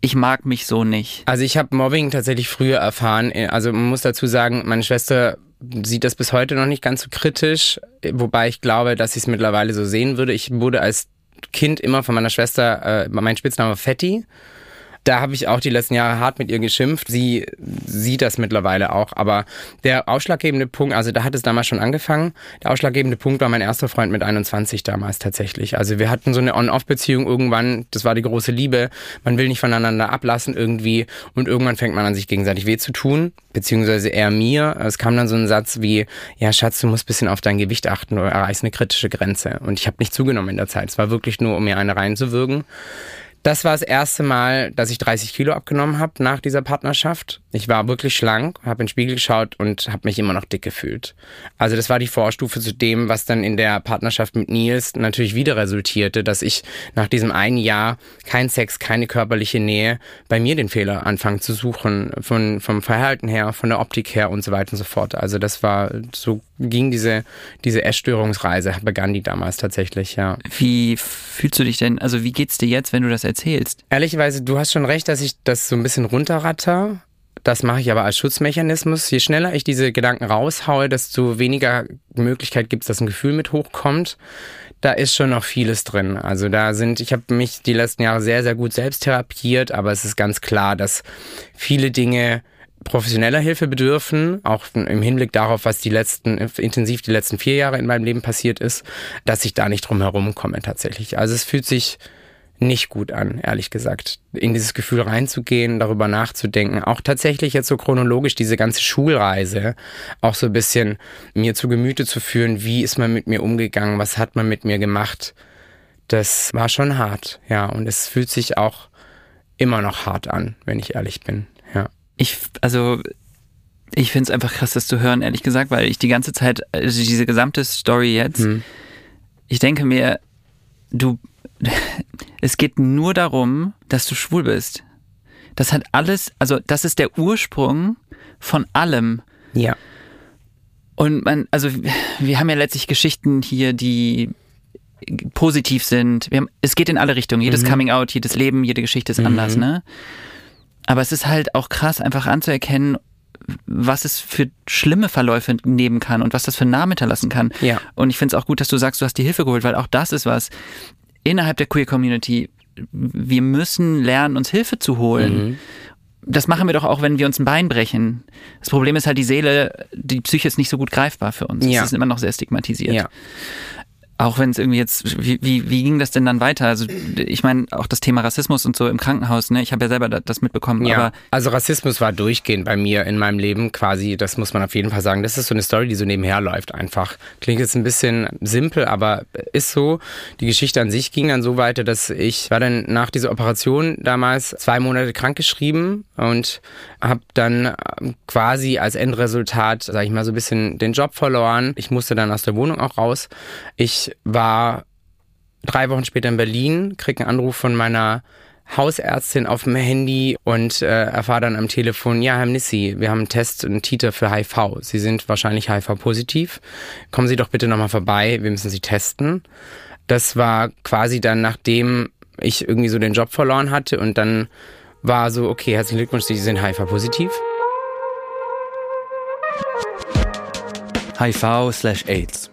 ich mag mich so nicht? Also ich habe Mobbing tatsächlich früher erfahren. Also man muss dazu sagen, meine Schwester sieht das bis heute noch nicht ganz so kritisch, wobei ich glaube, dass ich es mittlerweile so sehen würde. Ich wurde als Kind immer von meiner Schwester, äh, mein Spitzname Fetti. Da habe ich auch die letzten Jahre hart mit ihr geschimpft. Sie sieht das mittlerweile auch. Aber der ausschlaggebende Punkt, also da hat es damals schon angefangen. Der ausschlaggebende Punkt war mein erster Freund mit 21 damals tatsächlich. Also wir hatten so eine On-Off-Beziehung irgendwann. Das war die große Liebe. Man will nicht voneinander ablassen irgendwie. Und irgendwann fängt man an, sich gegenseitig weh zu tun. Beziehungsweise eher mir. Es kam dann so ein Satz wie, ja Schatz, du musst bisschen auf dein Gewicht achten. Du erreichst eine kritische Grenze. Und ich habe nicht zugenommen in der Zeit. Es war wirklich nur, um mir eine reinzuwirken. Das war das erste Mal, dass ich 30 Kilo abgenommen habe nach dieser Partnerschaft. Ich war wirklich schlank, habe in den Spiegel geschaut und habe mich immer noch dick gefühlt. Also das war die Vorstufe zu dem, was dann in der Partnerschaft mit Nils natürlich wieder resultierte, dass ich nach diesem einen Jahr kein Sex, keine körperliche Nähe, bei mir den Fehler anfangen zu suchen, von, vom Verhalten her, von der Optik her und so weiter und so fort. Also das war, so ging diese, diese Essstörungsreise, begann die damals tatsächlich, ja. Wie fühlst du dich denn, also wie geht's dir jetzt, wenn du das erzählst? Ehrlicherweise, du hast schon recht, dass ich das so ein bisschen runterratter. Das mache ich aber als Schutzmechanismus. Je schneller ich diese Gedanken raushaue, desto weniger Möglichkeit gibt es, dass ein Gefühl mit hochkommt. Da ist schon noch vieles drin. Also da sind, ich habe mich die letzten Jahre sehr, sehr gut selbst therapiert, aber es ist ganz klar, dass viele Dinge professioneller Hilfe bedürfen, auch im Hinblick darauf, was die letzten, intensiv die letzten vier Jahre in meinem Leben passiert ist, dass ich da nicht drum herum komme tatsächlich. Also es fühlt sich nicht gut an, ehrlich gesagt. In dieses Gefühl reinzugehen, darüber nachzudenken. Auch tatsächlich jetzt so chronologisch diese ganze Schulreise auch so ein bisschen mir zu Gemüte zu führen. Wie ist man mit mir umgegangen? Was hat man mit mir gemacht? Das war schon hart, ja. Und es fühlt sich auch immer noch hart an, wenn ich ehrlich bin, ja. Ich, also, ich finde es einfach krass, das zu hören, ehrlich gesagt, weil ich die ganze Zeit, also diese gesamte Story jetzt, Hm. ich denke mir, du, es geht nur darum, dass du schwul bist. Das hat alles, also das ist der Ursprung von allem. Ja. Und man, also wir haben ja letztlich Geschichten hier, die positiv sind. Haben, es geht in alle Richtungen. Jedes Coming Out, jedes Leben, jede Geschichte ist anders, ne? Aber es ist halt auch krass, einfach anzuerkennen, was es für schlimme Verläufe nehmen kann und was das für einen Namen hinterlassen kann. Ja. Und ich finde es auch gut, dass du sagst, du hast die Hilfe geholt, weil auch das ist was innerhalb der Queer Community. Wir müssen lernen, uns Hilfe zu holen. Das machen wir doch auch, wenn wir uns ein Bein brechen. Das Problem ist halt, die Seele, die Psyche ist nicht so gut greifbar für uns. Ja. Es ist immer noch sehr stigmatisiert. Ja. Auch wenn es irgendwie jetzt, wie, wie, wie ging das denn dann weiter? Also ich meine, auch das Thema Rassismus und so im Krankenhaus, ne? Ich habe ja selber da- das mitbekommen, Ja, also Rassismus war durchgehend bei mir in meinem Leben quasi, das muss man auf jeden Fall sagen. Das ist so eine Story, die so nebenher läuft einfach. Klingt jetzt ein bisschen simpel, aber ist so. Die Geschichte an sich ging dann so weiter, dass ich war dann nach dieser Operation damals zwei Monate krankgeschrieben und habe dann ähm, quasi als Endresultat, sage ich mal, so ein bisschen den Job verloren. Ich musste dann aus der Wohnung auch raus. Ich war drei Wochen später in Berlin, krieg einen Anruf von meiner Hausärztin auf dem Handy und äh, erfahre dann am Telefon, ja, Herr Nissi, wir haben einen Test, einen Titer für HIV. Sie sind wahrscheinlich HIV-positiv. Kommen Sie doch bitte nochmal vorbei, wir müssen Sie testen. Das war quasi dann, nachdem ich irgendwie so den Job verloren hatte und dann war so, okay, herzlichen Glückwunsch, Sie sind HIV-positiv. HIV slash AIDS.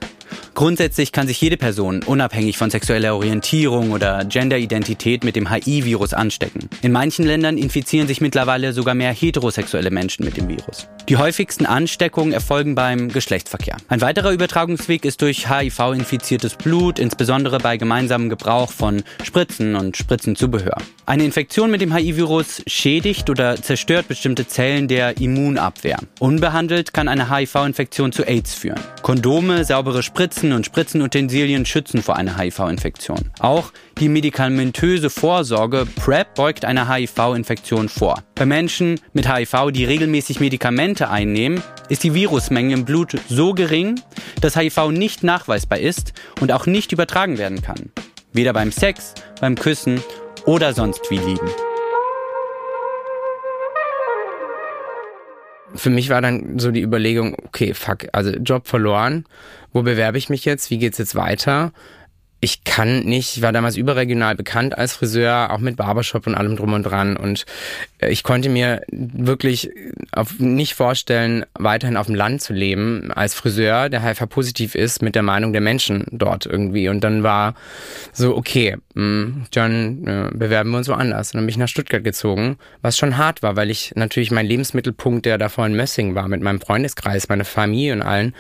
Grundsätzlich kann sich jede Person unabhängig von sexueller Orientierung oder Genderidentität mit dem HIV-Virus anstecken. In manchen Ländern infizieren sich mittlerweile sogar mehr heterosexuelle Menschen mit dem Virus. Die häufigsten Ansteckungen erfolgen beim Geschlechtsverkehr. Ein weiterer Übertragungsweg ist durch HIV-infiziertes Blut, insbesondere bei gemeinsamem Gebrauch von Spritzen und Spritzenzubehör. Eine Infektion mit dem HIV-Virus schädigt oder zerstört bestimmte Zellen der Immunabwehr. Unbehandelt kann eine HIV-Infektion zu AIDS führen. Kondome, saubere Spritzen und Spritzenutensilien schützen vor einer HIV-Infektion. Auch die medikamentöse Vorsorge PrEP beugt einer HIV-Infektion vor. Bei Menschen mit HIV, die regelmäßig Medikamente einnehmen, ist die Virusmenge im Blut so gering, dass HIV nicht nachweisbar ist und auch nicht übertragen werden kann. Weder beim Sex, beim Küssen oder sonst wie liegen. für mich war dann so die Überlegung, okay, fuck, also Job verloren, wo bewerbe ich mich jetzt, wie geht's jetzt weiter? Ich kann nicht, ich war damals überregional bekannt als Friseur, auch mit Barbershop und allem drum und dran. Und äh, ich konnte mir wirklich auf, nicht vorstellen, weiterhin auf dem Land zu leben als Friseur, der HIV-positiv ist, mit der Meinung der Menschen dort irgendwie. Und dann war so, okay, hm, John, äh, bewerben wir uns woanders. Und dann bin ich nach Stuttgart gezogen, was schon hart war, weil ich natürlich mein Lebensmittelpunkt, der davor in Mössing war, mit meinem Freundeskreis, meiner Familie und allen,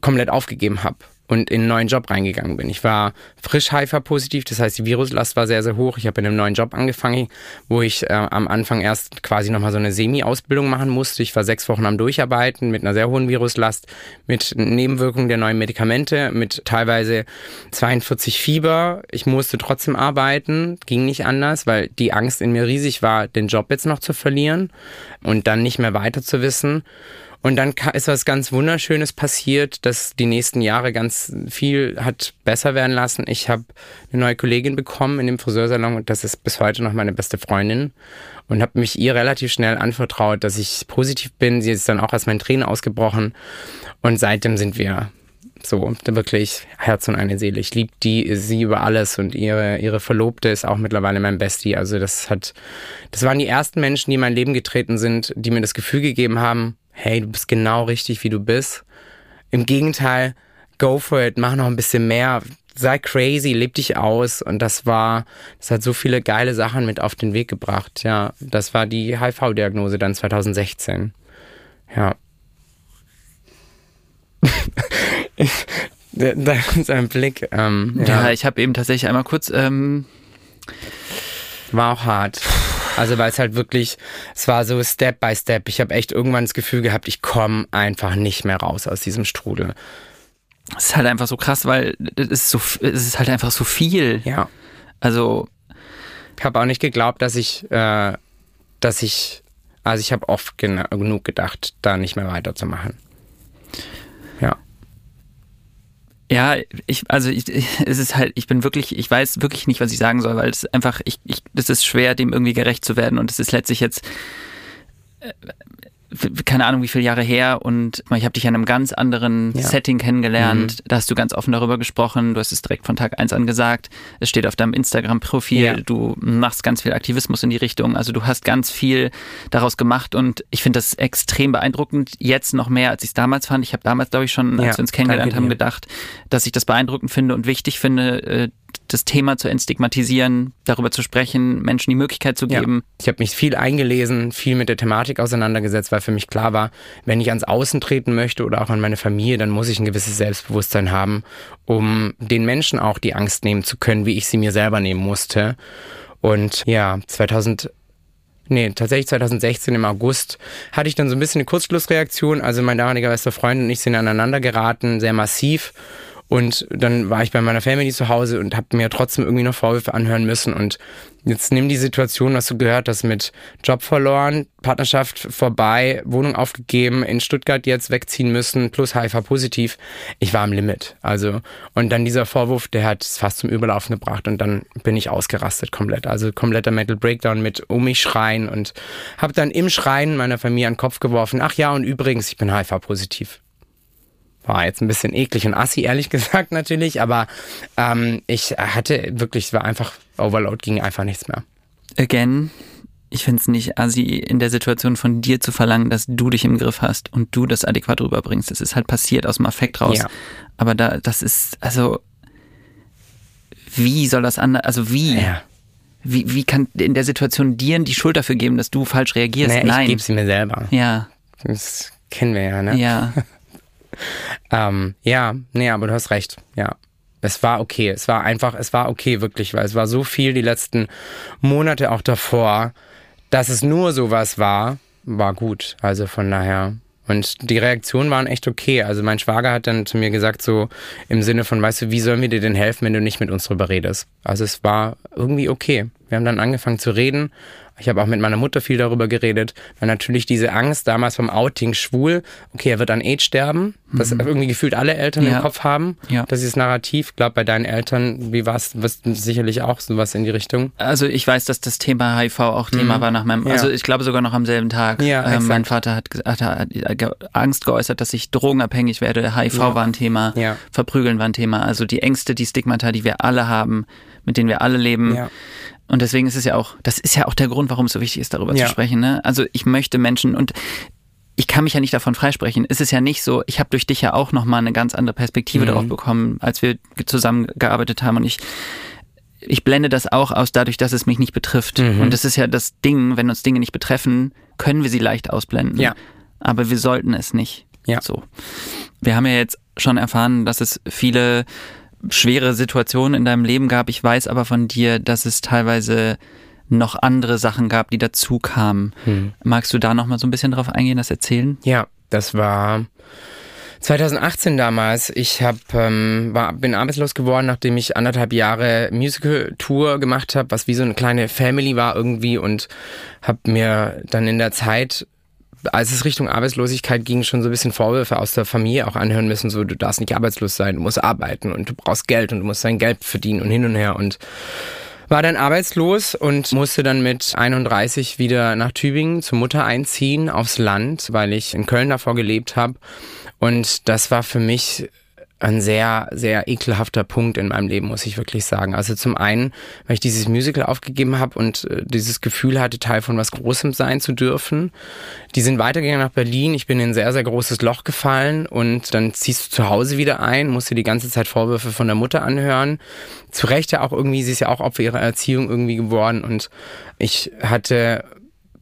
komplett aufgegeben habe und in einen neuen Job reingegangen bin. Ich war frisch HIV-positiv, das heißt, die Viruslast war sehr, sehr hoch. Ich habe in einem neuen Job angefangen, wo ich äh, am Anfang erst quasi nochmal so eine Semi-Ausbildung machen musste. Ich war sechs Wochen am Durcharbeiten mit einer sehr hohen Viruslast, mit Nebenwirkungen der neuen Medikamente, mit teilweise 42 Fieber. Ich musste trotzdem arbeiten, ging nicht anders, weil die Angst in mir riesig war, den Job jetzt noch zu verlieren und dann nicht mehr weiter zu wissen. Und dann ist was ganz Wunderschönes passiert, dass die nächsten Jahre ganz viel hat besser werden lassen. Ich habe eine neue Kollegin bekommen in dem Friseursalon und das ist bis heute noch meine beste Freundin und habe mich ihr relativ schnell anvertraut, dass ich positiv bin. Sie ist dann auch als mein Tränen ausgebrochen und seitdem sind wir so wirklich Herz und eine Seele. Ich liebe die sie über alles und ihre ihre Verlobte ist auch mittlerweile mein Bestie. Also das hat das waren die ersten Menschen, die in mein Leben getreten sind, die mir das Gefühl gegeben haben, hey, du bist genau richtig, wie du bist. Im Gegenteil, go for it, mach noch ein bisschen mehr, sei crazy, leb dich aus. Und das war, das hat so viele geile Sachen mit auf den Weg gebracht. Ja, das war die HIV-Diagnose dann 2016. Ja. da ist ein Blick. Ähm, ja. ja. ich habe eben tatsächlich einmal kurz. Ähm war auch hart. Also weil es halt wirklich, es war so Step by Step. Ich habe echt irgendwann das Gefühl gehabt, ich komme einfach nicht mehr raus aus diesem Strudel. Es ist halt einfach so krass, weil es ist, so, es ist halt einfach so viel. Ja. Also. Ich habe auch nicht geglaubt, dass ich, äh, dass ich, also ich habe oft genug gedacht, da nicht mehr weiterzumachen. Ja. Ja, ich, also ich, es ist halt, ich bin wirklich, ich weiß wirklich nicht, was ich sagen soll, weil es einfach, ich, ich, es ist schwer, dem irgendwie gerecht zu werden und es ist letztlich jetzt, äh, keine Ahnung, wie viele Jahre her und ich habe dich in einem ganz anderen ja. Setting kennengelernt. Mhm. Da hast du ganz offen darüber gesprochen. Du hast es direkt von Tag eins an gesagt. Es steht auf deinem Instagram-Profil. Ja. Du machst ganz viel Aktivismus in die Richtung. Also du hast ganz viel daraus gemacht und ich finde das extrem beeindruckend. Jetzt noch mehr, als ich es damals fand. Ich habe damals, glaube ich, schon, als ja, wir uns kennengelernt haben, gedacht, dass ich das beeindruckend finde und wichtig finde, äh, das Thema zu entstigmatisieren, darüber zu sprechen, Menschen die Möglichkeit zu geben. Ja. Ich habe mich viel eingelesen, viel mit der Thematik auseinandergesetzt, weil für mich klar war, wenn ich ans Außen treten möchte oder auch an meine Familie, dann muss ich ein gewisses Selbstbewusstsein haben, um den Menschen auch die Angst nehmen zu können, wie ich sie mir selber nehmen musste. Und ja, 2000 Nee, tatsächlich 2016 im August hatte ich dann so ein bisschen eine Kurzschlussreaktion. Also mein damaliger bester Freund und ich sind aneinander geraten, sehr massiv. Und dann war ich bei meiner Family zu Hause und habe mir trotzdem irgendwie noch Vorwürfe anhören müssen. Und jetzt nimm die Situation, was du gehört hast, mit Job verloren, Partnerschaft vorbei, Wohnung aufgegeben, in Stuttgart jetzt wegziehen müssen, plus HIV positiv. Ich war am Limit. Also, und dann dieser Vorwurf, der hat es fast zum Überlaufen gebracht und dann bin ich ausgerastet komplett. Also kompletter Metal Breakdown mit um mich schreien und habe dann im Schreien meiner Familie an den Kopf geworfen, ach ja, und übrigens, ich bin HIV positiv. War jetzt ein bisschen eklig und assi, ehrlich gesagt natürlich, aber ähm, ich hatte wirklich, es war einfach, Overload ging einfach nichts mehr. Again, ich finde es nicht assi, in der Situation von dir zu verlangen, dass du dich im Griff hast und du das adäquat rüberbringst. Das ist halt passiert aus dem Affekt raus. Ja. Aber da, das ist, also, wie soll das anders, also wie? Ja. Wie, wie kann in der Situation dir die Schuld dafür geben, dass du falsch reagierst? Ich Nein. gebe sie mir selber. Ja, Das kennen wir ja, ne? ja. Ähm, ja, nee, aber du hast recht, ja. Es war okay, es war einfach, es war okay wirklich, weil es war so viel die letzten Monate auch davor, dass es nur sowas war, war gut. Also von daher. Und die Reaktionen waren echt okay. Also mein Schwager hat dann zu mir gesagt, so im Sinne von, weißt du, wie sollen wir dir denn helfen, wenn du nicht mit uns drüber redest? Also es war irgendwie okay. Wir haben dann angefangen zu reden. Ich habe auch mit meiner Mutter viel darüber geredet, weil natürlich diese Angst damals vom Outing schwul, okay, er wird an AIDS sterben, das irgendwie gefühlt alle Eltern Ja. im Kopf haben. Ja. Das ist Narrativ. Ich glaube, bei deinen Eltern, wie war es, sicherlich auch sowas in die Richtung. Also ich weiß, dass das Thema HIV auch Thema war nach meinem, Mhm. Ja. also ich glaube sogar noch am selben Tag. Ja, ähm, mein. Vater hat, hat, hat Angst geäußert, dass ich drogenabhängig werde. HIV war ein Thema, Ja. Verprügeln war ein Thema. Also die Ängste, die Stigmata, die wir alle haben, mit denen wir alle leben. Ja. Und deswegen ist es ja auch, das ist ja auch der Grund, warum es so wichtig ist, darüber Ja. zu sprechen. Ne? Also ich möchte Menschen und ich kann mich ja nicht davon freisprechen. Es ist ja nicht so, ich habe durch dich ja auch nochmal eine ganz andere Perspektive Mhm. darauf bekommen, als wir zusammengearbeitet haben. Und ich, ich blende das auch aus dadurch, dass es mich nicht betrifft. Mhm. Und das ist ja das Ding, wenn uns Dinge nicht betreffen, können wir sie leicht ausblenden. Ja. Aber wir sollten es nicht. Ja. So. Wir haben ja jetzt schon erfahren, dass es viele schwere Situationen in deinem Leben gab. Ich weiß aber von dir, dass es teilweise noch andere Sachen gab, die dazu kamen. Hm. Magst du da noch mal so ein bisschen drauf eingehen, das erzählen? Ja, das war 2018 damals. Ich hab, ähm, war, bin arbeitslos geworden, nachdem ich anderthalb Jahre Musical-Tour gemacht habe, was wie so eine kleine Family war irgendwie und habe mir dann in der Zeit als es Richtung Arbeitslosigkeit ging, schon so ein bisschen Vorwürfe aus der Familie auch anhören müssen, so du darfst nicht arbeitslos sein, du musst arbeiten und du brauchst Geld und du musst dein Geld verdienen und hin und her und war dann arbeitslos und musste dann mit 31 wieder nach Tübingen zur Mutter einziehen, aufs Land, weil ich in Köln davor gelebt habe. Und das war für mich ein sehr, sehr ekelhafter Punkt in meinem Leben, muss ich wirklich sagen. Also zum einen, weil ich dieses Musical aufgegeben habe und äh, dieses Gefühl hatte, Teil von was Großem sein zu dürfen. Die sind weitergegangen nach Berlin. Ich bin in ein sehr, sehr großes Loch gefallen und dann ziehst du zu Hause wieder ein, musst dir die ganze Zeit Vorwürfe von der Mutter anhören. Zu Recht ja auch irgendwie, sie ist ja auch Opfer ihrer Erziehung irgendwie geworden und ich hatte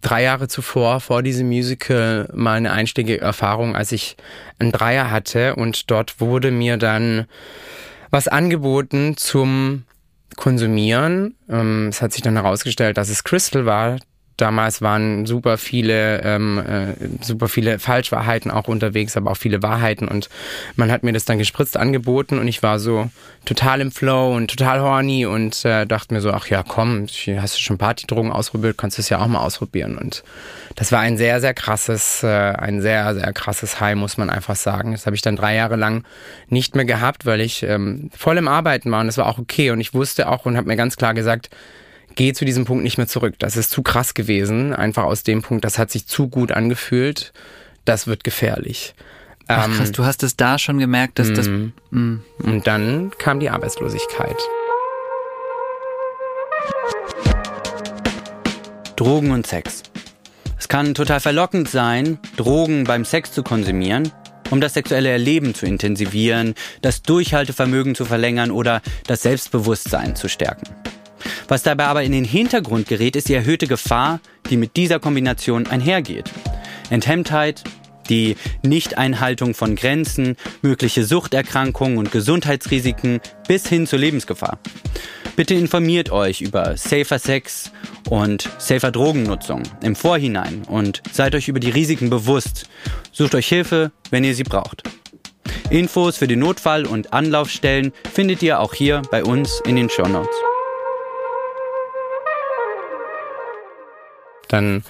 drei Jahre zuvor, vor diesem Musical, mal eine einstiegige Erfahrung, als ich einen Dreier hatte und dort wurde mir dann was angeboten zum Konsumieren. Ähm, es hat sich dann herausgestellt, dass es Crystal war. Damals waren super viele, ähm, äh, super viele Falschwahrheiten auch unterwegs, aber auch viele Wahrheiten. Und man hat mir das dann gespritzt angeboten und ich war so total im Flow und total horny und äh, dachte mir so, ach ja, komm, hast du schon Partydrogen ausprobiert, kannst du es ja auch mal ausprobieren. Und das war ein sehr, sehr krasses, äh, ein sehr, sehr krasses High, muss man einfach sagen. Das habe ich dann drei Jahre lang nicht mehr gehabt, weil ich ähm, voll im Arbeiten war und das war auch okay. Und ich wusste auch und habe mir ganz klar gesagt, geh zu diesem Punkt nicht mehr zurück. Das ist zu krass gewesen. Einfach aus dem Punkt, das hat sich zu gut angefühlt. Das wird gefährlich. Ach Ähm, krass, du hast es da schon gemerkt, dass das. Mhm. Mm. Und dann kam die Arbeitslosigkeit. Drogen und Sex. Es kann total verlockend sein, Drogen beim Sex zu konsumieren, um das sexuelle Erleben zu intensivieren, das Durchhaltevermögen zu verlängern oder das Selbstbewusstsein zu stärken. Was dabei aber in den Hintergrund gerät, ist die erhöhte Gefahr, die mit dieser Kombination einhergeht. Enthemmtheit, die Nichteinhaltung von Grenzen, mögliche Suchterkrankungen und Gesundheitsrisiken bis hin zur Lebensgefahr. Bitte informiert euch über safer Sex und safer Drogennutzung im Vorhinein und seid euch über die Risiken bewusst. Sucht euch Hilfe, wenn ihr sie braucht. Infos für den Notfall und Anlaufstellen findet ihr auch hier bei uns in den Shownotes. Dann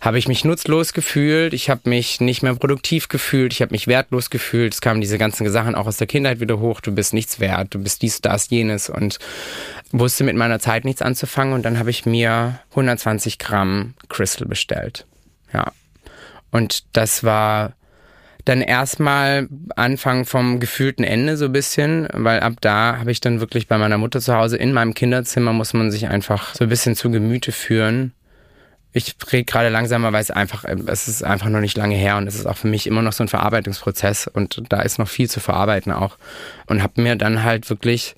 habe ich mich nutzlos gefühlt, ich habe mich nicht mehr produktiv gefühlt, ich habe mich wertlos gefühlt. Es kamen diese ganzen Sachen auch aus der Kindheit wieder hoch. Du bist nichts wert, du bist dies, das, jenes und wusste mit meiner Zeit nichts anzufangen. Und dann habe ich mir 120 Gramm Crystal bestellt. Ja. Und das war dann erstmal Anfang vom gefühlten Ende so ein bisschen, weil ab da habe ich dann wirklich bei meiner Mutter zu Hause in meinem Kinderzimmer muss man sich einfach so ein bisschen zu Gemüte führen ich rede gerade langsamer, weil es einfach, ähm, es ist einfach noch nicht lange her und es ist auch für mich immer noch so ein Verarbeitungsprozess und da ist noch viel zu verarbeiten auch. Und habe mir dann halt wirklich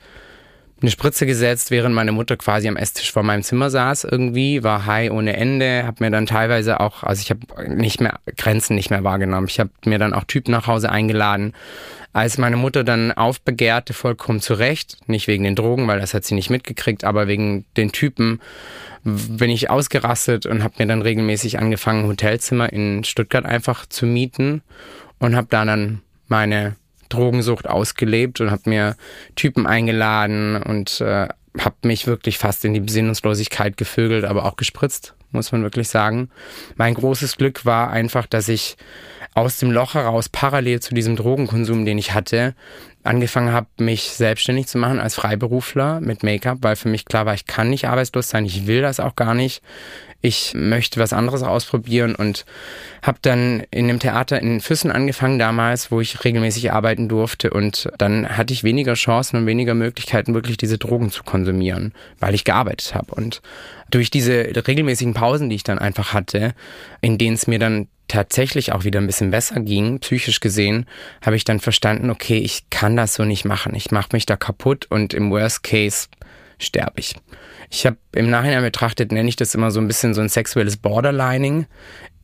eine Spritze gesetzt, während meine Mutter quasi am Esstisch vor meinem Zimmer saß irgendwie, war high ohne Ende, habe mir dann teilweise auch, also ich habe nicht mehr Grenzen nicht mehr wahrgenommen. Ich habe mir dann auch Typen nach Hause eingeladen. Als meine Mutter dann aufbegehrte, vollkommen zurecht, nicht wegen den Drogen, weil das hat sie nicht mitgekriegt, aber wegen den Typen, bin ich ausgerastet und habe mir dann regelmäßig angefangen, Hotelzimmer in Stuttgart einfach zu mieten und habe da dann meine Drogensucht ausgelebt und habe mir Typen eingeladen und äh, habe mich wirklich fast in die Besinnungslosigkeit gevögelt, aber auch gespritzt, muss man wirklich sagen. Mein großes Glück war einfach, dass ich aus dem Loch heraus parallel zu diesem Drogenkonsum, den ich hatte, angefangen habe, mich selbstständig zu machen als Freiberufler mit Make-up, weil für mich klar war, ich kann nicht arbeitslos sein, ich will das auch gar nicht. Ich möchte was anderes ausprobieren und habe dann in einem Theater in Füssen angefangen damals, wo ich regelmäßig arbeiten durfte und dann hatte ich weniger Chancen und weniger Möglichkeiten, wirklich diese Drogen zu konsumieren, weil ich gearbeitet habe. Und durch diese regelmäßigen Pausen, die ich dann einfach hatte, in denen es mir dann tatsächlich auch wieder ein bisschen besser ging, psychisch gesehen, habe ich dann verstanden, okay, ich kann das so nicht machen. Ich mache mich da kaputt und im Worst Case sterbe ich. Ich habe im Nachhinein betrachtet, nenne ich das immer so ein bisschen so ein sexuelles Borderlining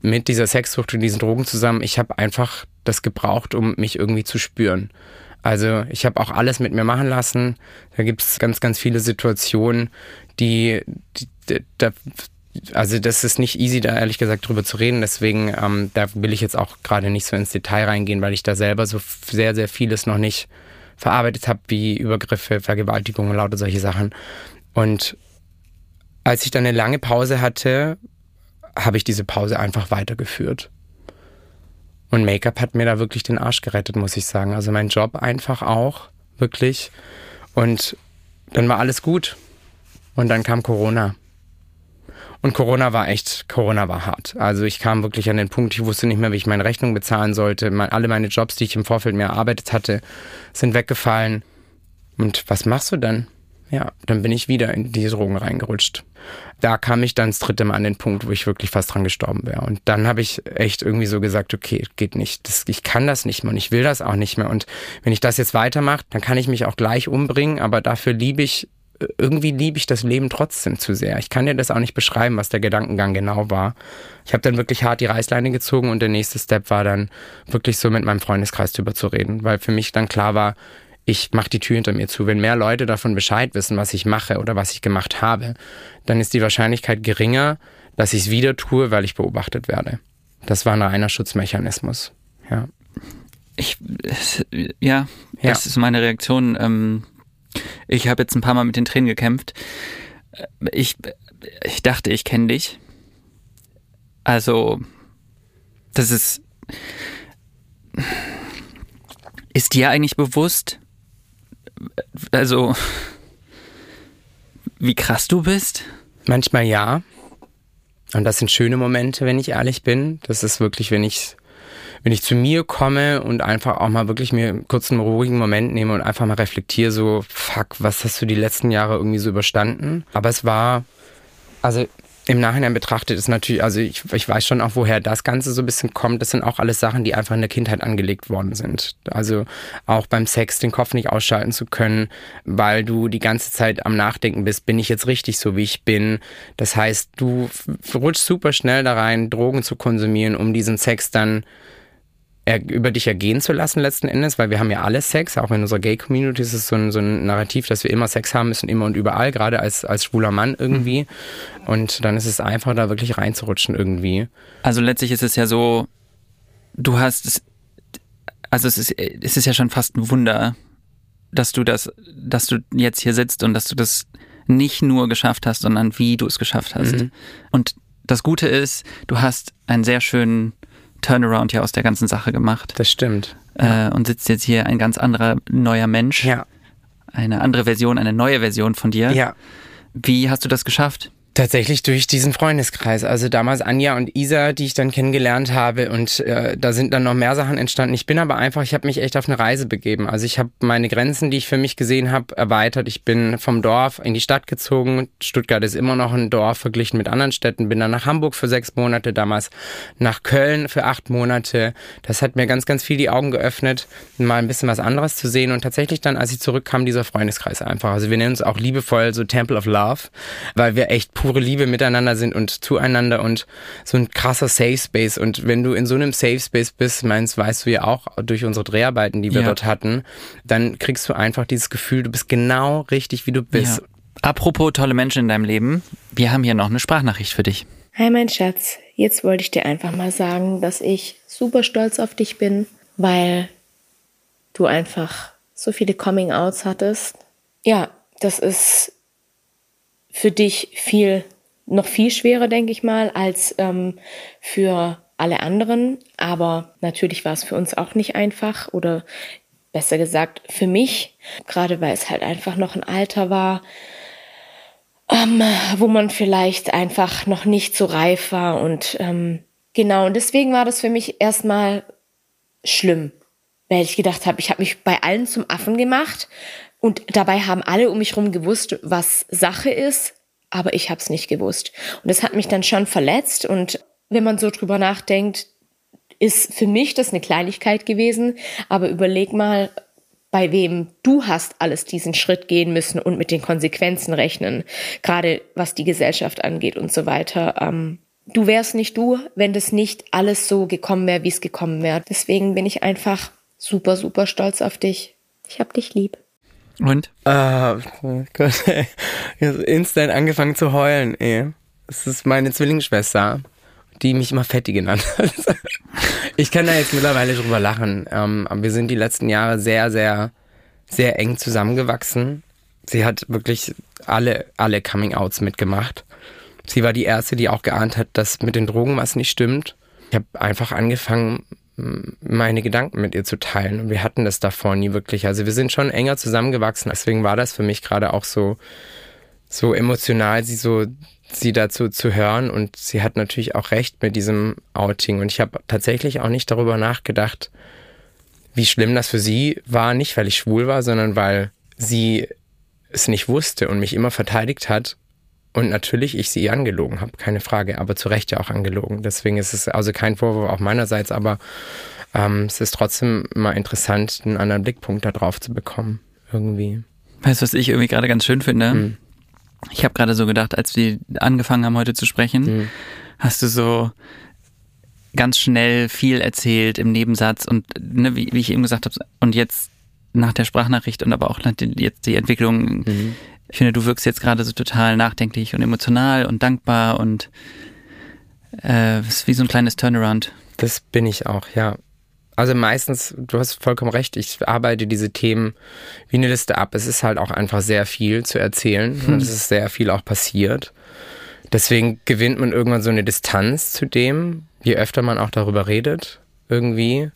mit dieser Sexsucht und diesen Drogen zusammen. Ich habe einfach das gebraucht, um mich irgendwie zu spüren. Also ich habe auch alles mit mir machen lassen. Da gibt es ganz, ganz viele Situationen, die, die, die da also das ist nicht easy, da ehrlich gesagt drüber zu reden. Deswegen, ähm, da will ich jetzt auch gerade nicht so ins Detail reingehen, weil ich da selber so sehr, sehr vieles noch nicht verarbeitet habe, wie Übergriffe, Vergewaltigungen, lauter solche Sachen. Und als ich dann eine lange Pause hatte, habe ich diese Pause einfach weitergeführt. Und Make-up hat mir da wirklich den Arsch gerettet, muss ich sagen. Also mein Job einfach auch, wirklich. Und dann war alles gut. Und dann kam Corona. Und Corona war echt, Corona war hart. Also ich kam wirklich an den Punkt, ich wusste nicht mehr, wie ich meine Rechnung bezahlen sollte. alle meine Jobs, die ich im Vorfeld mir erarbeitet hatte, sind weggefallen. Und was machst du dann? Ja, dann bin ich wieder in die Drogen reingerutscht. Da kam ich dann das dritte Mal an den Punkt, wo ich wirklich fast dran gestorben wäre. Und dann habe ich echt irgendwie so gesagt, okay, geht nicht. Das, ich kann das nicht mehr und ich will das auch nicht mehr. Und wenn ich das jetzt weitermache, dann kann ich mich auch gleich umbringen, aber dafür liebe ich irgendwie liebe ich das Leben trotzdem zu sehr. Ich kann dir das auch nicht beschreiben, was der Gedankengang genau war. Ich habe dann wirklich hart die Reißleine gezogen und der nächste Step war dann wirklich so mit meinem Freundeskreis drüber zu reden, weil für mich dann klar war, ich mache die Tür hinter mir zu. Wenn mehr Leute davon Bescheid wissen, was ich mache oder was ich gemacht habe, dann ist die Wahrscheinlichkeit geringer, dass ich es wieder tue, weil ich beobachtet werde. Das war ein reiner Schutzmechanismus. Ja. Ich, ja, ja. das ist meine Reaktion. Ähm, ich habe jetzt ein paar Mal mit den Tränen gekämpft. Ich, ich dachte, ich kenne dich. Also, das ist. Ist dir eigentlich bewusst, also, wie krass du bist? Manchmal ja. Und das sind schöne Momente, wenn ich ehrlich bin. Das ist wirklich, wenn ich wenn ich zu mir komme und einfach auch mal wirklich mir kurz einen ruhigen Moment nehme und einfach mal reflektiere, so, fuck, was hast du die letzten Jahre irgendwie so überstanden? Aber es war, also im Nachhinein betrachtet ist natürlich, also ich, ich weiß schon auch, woher das Ganze so ein bisschen kommt. Das sind auch alles Sachen, die einfach in der Kindheit angelegt worden sind. Also auch beim Sex den Kopf nicht ausschalten zu können, weil du die ganze Zeit am Nachdenken bist, bin ich jetzt richtig so, wie ich bin. Das heißt, du rutschst super schnell da rein, Drogen zu konsumieren, um diesen Sex dann über dich ergehen zu lassen letzten Endes, weil wir haben ja alle Sex, auch in unserer Gay-Community ist es so ein, so ein Narrativ, dass wir immer Sex haben müssen, immer und überall, gerade als, als schwuler Mann irgendwie. Mhm. Und dann ist es einfach, da wirklich reinzurutschen irgendwie. Also letztlich ist es ja so, du hast, also es ist, es ist ja schon fast ein Wunder, dass du das, dass du jetzt hier sitzt und dass du das nicht nur geschafft hast, sondern wie du es geschafft hast. Mhm. Und das Gute ist, du hast einen sehr schönen Turnaround ja aus der ganzen Sache gemacht. Das stimmt. Äh, und sitzt jetzt hier ein ganz anderer neuer Mensch. Ja. Eine andere Version, eine neue Version von dir. Ja. Wie hast du das geschafft? Tatsächlich durch diesen Freundeskreis. Also damals Anja und Isa, die ich dann kennengelernt habe. Und äh, da sind dann noch mehr Sachen entstanden. Ich bin aber einfach, ich habe mich echt auf eine Reise begeben. Also ich habe meine Grenzen, die ich für mich gesehen habe, erweitert. Ich bin vom Dorf in die Stadt gezogen. Stuttgart ist immer noch ein Dorf verglichen mit anderen Städten. Bin dann nach Hamburg für sechs Monate, damals nach Köln für acht Monate. Das hat mir ganz, ganz viel die Augen geöffnet, mal ein bisschen was anderes zu sehen. Und tatsächlich dann, als ich zurückkam, dieser Freundeskreis einfach. Also wir nennen uns auch liebevoll so Temple of Love, weil wir echt pure Liebe miteinander sind und zueinander und so ein krasser Safe Space. Und wenn du in so einem Safe Space bist, meinst, weißt du ja auch durch unsere Dreharbeiten, die wir ja. dort hatten, dann kriegst du einfach dieses Gefühl, du bist genau richtig, wie du bist. Ja. Apropos tolle Menschen in deinem Leben, wir haben hier noch eine Sprachnachricht für dich. Hi mein Schatz, jetzt wollte ich dir einfach mal sagen, dass ich super stolz auf dich bin, weil du einfach so viele Coming-outs hattest. Ja, das ist für dich viel, noch viel schwerer, denke ich mal, als ähm, für alle anderen. Aber natürlich war es für uns auch nicht einfach oder besser gesagt für mich, gerade weil es halt einfach noch ein Alter war, ähm, wo man vielleicht einfach noch nicht so reif war und ähm, genau, und deswegen war das für mich erstmal schlimm, weil ich gedacht habe, ich habe mich bei allen zum Affen gemacht, und dabei haben alle um mich herum gewusst, was Sache ist, aber ich habe es nicht gewusst. Und das hat mich dann schon verletzt. Und wenn man so drüber nachdenkt, ist für mich das eine Kleinigkeit gewesen. Aber überleg mal, bei wem du hast alles diesen Schritt gehen müssen und mit den Konsequenzen rechnen, gerade was die Gesellschaft angeht und so weiter. Ähm, du wärst nicht du, wenn das nicht alles so gekommen wäre, wie es gekommen wäre. Deswegen bin ich einfach super, super stolz auf dich. Ich hab dich lieb. Und? Ah, Gott, ey. Ich habe instant angefangen zu heulen, ey. Das ist meine Zwillingsschwester, die mich immer Fetti genannt hat. ich kann da jetzt mittlerweile drüber lachen. Ähm, aber wir sind die letzten Jahre sehr, sehr, sehr eng zusammengewachsen. Sie hat wirklich alle, alle Coming-Outs mitgemacht. Sie war die erste, die auch geahnt hat, dass mit den Drogen was nicht stimmt. Ich habe einfach angefangen, meine Gedanken mit ihr zu teilen. Und wir hatten das davor nie wirklich. Also wir sind schon enger zusammengewachsen. Deswegen war das für mich gerade auch so, so emotional, sie so, sie dazu zu hören. Und sie hat natürlich auch recht mit diesem Outing. Und ich habe tatsächlich auch nicht darüber nachgedacht, wie schlimm das für sie war. Nicht, weil ich schwul war, sondern weil sie es nicht wusste und mich immer verteidigt hat und natürlich ich sie angelogen habe, keine Frage, aber zu Recht ja auch angelogen. Deswegen ist es also kein Vorwurf auch meinerseits, aber ähm, es ist trotzdem mal interessant, einen anderen Blickpunkt da drauf zu bekommen, irgendwie. Weißt du, was ich irgendwie gerade ganz schön finde? Hm. Ich habe gerade so gedacht, als wir angefangen haben heute zu sprechen, hm. hast du so ganz schnell viel erzählt im Nebensatz und ne, wie, wie ich eben gesagt habe, und jetzt nach der Sprachnachricht und aber auch nach den, jetzt die Entwicklung mhm. Ich finde, du wirkst jetzt gerade so total nachdenklich und emotional und dankbar und äh, ist wie so ein kleines Turnaround. Das bin ich auch, ja. Also meistens, du hast vollkommen recht, ich arbeite diese Themen wie eine Liste ab. Es ist halt auch einfach sehr viel zu erzählen hm. und es ist sehr viel auch passiert. Deswegen gewinnt man irgendwann so eine Distanz zu dem, je öfter man auch darüber redet, irgendwie.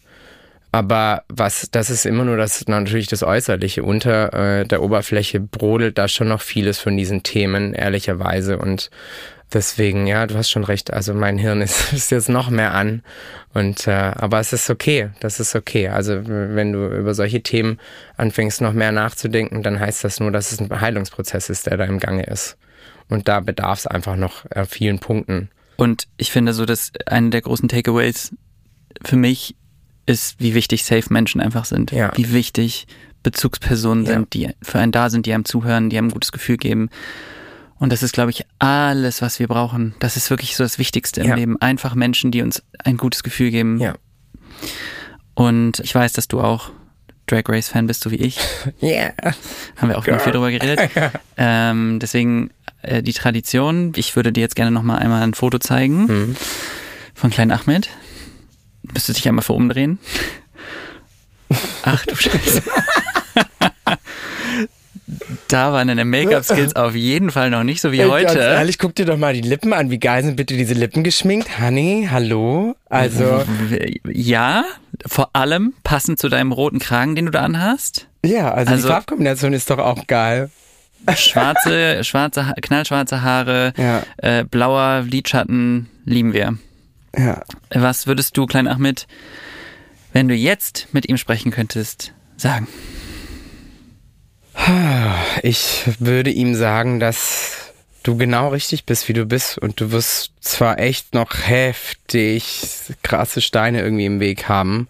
Aber was, das ist immer nur das natürlich das Äußerliche. Unter äh, der Oberfläche brodelt da schon noch vieles von diesen Themen, ehrlicherweise. Und deswegen, ja, du hast schon recht. Also mein Hirn ist, ist jetzt noch mehr an. Und äh, aber es ist okay. Das ist okay. Also wenn du über solche Themen anfängst, noch mehr nachzudenken, dann heißt das nur, dass es ein Heilungsprozess ist, der da im Gange ist. Und da bedarf es einfach noch äh, vielen Punkten. Und ich finde so, dass eine der großen Takeaways für mich ist, wie wichtig Safe Menschen einfach sind. Ja. Wie wichtig Bezugspersonen ja. sind, die für einen da sind, die einem zuhören, die einem ein gutes Gefühl geben. Und das ist, glaube ich, alles, was wir brauchen. Das ist wirklich so das Wichtigste im ja. Leben. Einfach Menschen, die uns ein gutes Gefühl geben. Ja. Und ich weiß, dass du auch Drag Race Fan bist, so wie ich. Ja. Yeah. Haben wir auch Girl. viel drüber geredet. ähm, deswegen äh, die Tradition. Ich würde dir jetzt gerne noch mal einmal ein Foto zeigen mhm. von kleinen Ahmed. Müsstest dich einmal vor umdrehen. Ach du Scheiße. da waren deine Make-up-Skills auf jeden Fall noch nicht so wie heute. Ganz ehrlich, guck dir doch mal die Lippen an. Wie geil sind bitte diese Lippen geschminkt? Honey, hallo? Also. Ja, vor allem passend zu deinem roten Kragen, den du da anhast. Ja, also, also die Farbkombination ist doch auch geil. Schwarze, schwarze, knallschwarze Haare, Ja. äh, blauer Lidschatten, lieben wir. Ja. Was würdest du, Klein Ahmed, wenn du jetzt mit ihm sprechen könntest, sagen? Ich würde ihm sagen, dass du genau richtig bist, wie du bist. Und du wirst zwar echt noch heftig krasse Steine irgendwie im Weg haben,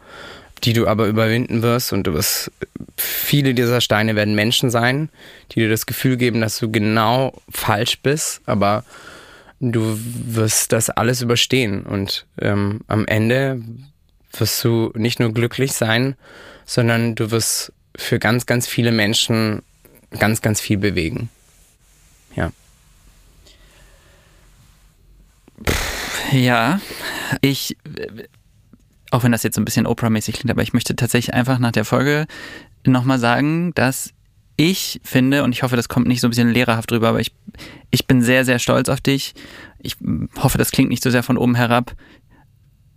die du aber überwinden wirst. Und du wirst, viele dieser Steine werden Menschen sein, die dir das Gefühl geben, dass du genau falsch bist. Aber du wirst das alles überstehen. Und ähm, am Ende wirst du nicht nur glücklich sein, sondern du wirst für ganz, ganz viele Menschen ganz, ganz viel bewegen. Ja. Ja, ich, auch wenn das jetzt so ein bisschen Oprah-mäßig klingt, aber ich möchte tatsächlich einfach nach der Folge nochmal sagen, dass ich finde, und ich hoffe, das kommt nicht so ein bisschen lehrerhaft drüber, aber ich, ich bin sehr, sehr stolz auf dich. Ich hoffe, das klingt nicht so sehr von oben herab.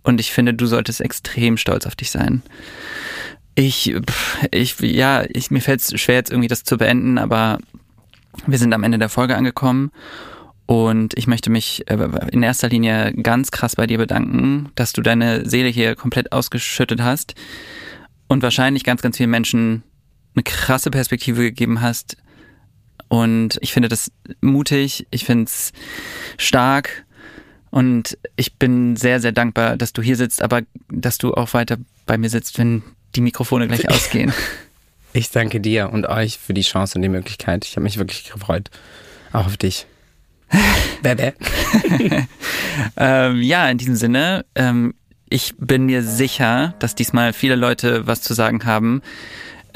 Und ich finde, du solltest extrem stolz auf dich sein. Ich, ich, ja, ich, mir fällt es schwer, jetzt irgendwie das zu beenden, aber wir sind am Ende der Folge angekommen. Und ich möchte mich äh, in erster Linie ganz krass bei dir bedanken, dass du deine Seele hier komplett ausgeschüttet hast und wahrscheinlich ganz, ganz vielen Menschen eine krasse Perspektive gegeben hast. Und ich finde das mutig, ich finde es stark und ich bin sehr, sehr dankbar, dass du hier sitzt, aber dass du auch weiter bei mir sitzt, wenn die Mikrofone gleich ausgehen. Ich danke dir und euch für die Chance und die Möglichkeit. Ich habe mich wirklich gefreut. Auch auf dich. Bäh, ähm, ja, in diesem Sinne, ähm, ich bin mir sicher, dass diesmal viele Leute was zu sagen haben.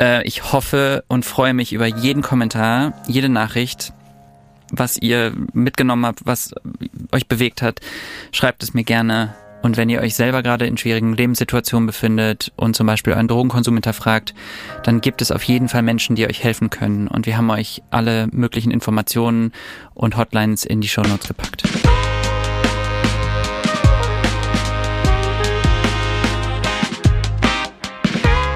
Äh, ich hoffe und freue mich über jeden Kommentar, jede Nachricht, was ihr mitgenommen habt, was euch bewegt hat. Schreibt es mir gerne. Und wenn ihr euch selber gerade in schwierigen Lebenssituationen befindet und zum Beispiel euren Drogenkonsum hinterfragt, dann gibt es auf jeden Fall Menschen, die euch helfen können. Und wir haben euch alle möglichen Informationen und Hotlines in die Shownotes gepackt.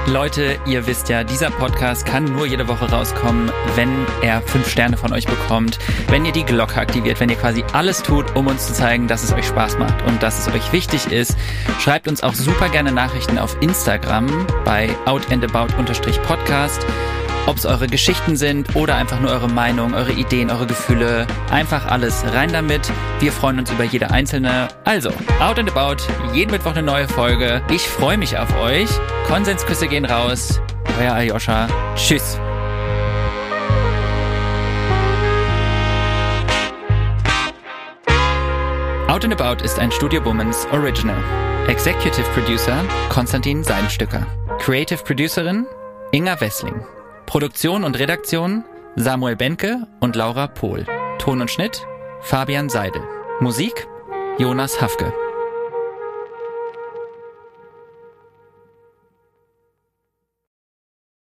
Leute, ihr wisst ja, dieser Podcast kann nur jede Woche rauskommen, wenn er fünf Sterne von euch bekommt, wenn ihr die Glocke aktiviert, wenn ihr quasi alles tut, um uns zu zeigen, dass es euch Spaß macht und dass es euch wichtig ist. Schreibt uns auch super gerne Nachrichten auf Instagram bei outandabout-podcast. Ob es eure Geschichten sind oder einfach nur eure Meinung, eure Ideen, eure Gefühle. Einfach alles rein damit. Wir freuen uns über jede einzelne. Also, Out and About, jeden Mittwoch eine neue Folge. Ich freue mich auf euch. Konsensküsse gehen raus. Euer Aljoscha. Tschüss. Out and About ist ein Studio Womans Original. Executive Producer Konstantin Seidenstücker. Creative Producerin Inga Wessling. Produktion und Redaktion Samuel Benke und Laura Pohl. Ton und Schnitt Fabian Seidel. Musik Jonas Hafke.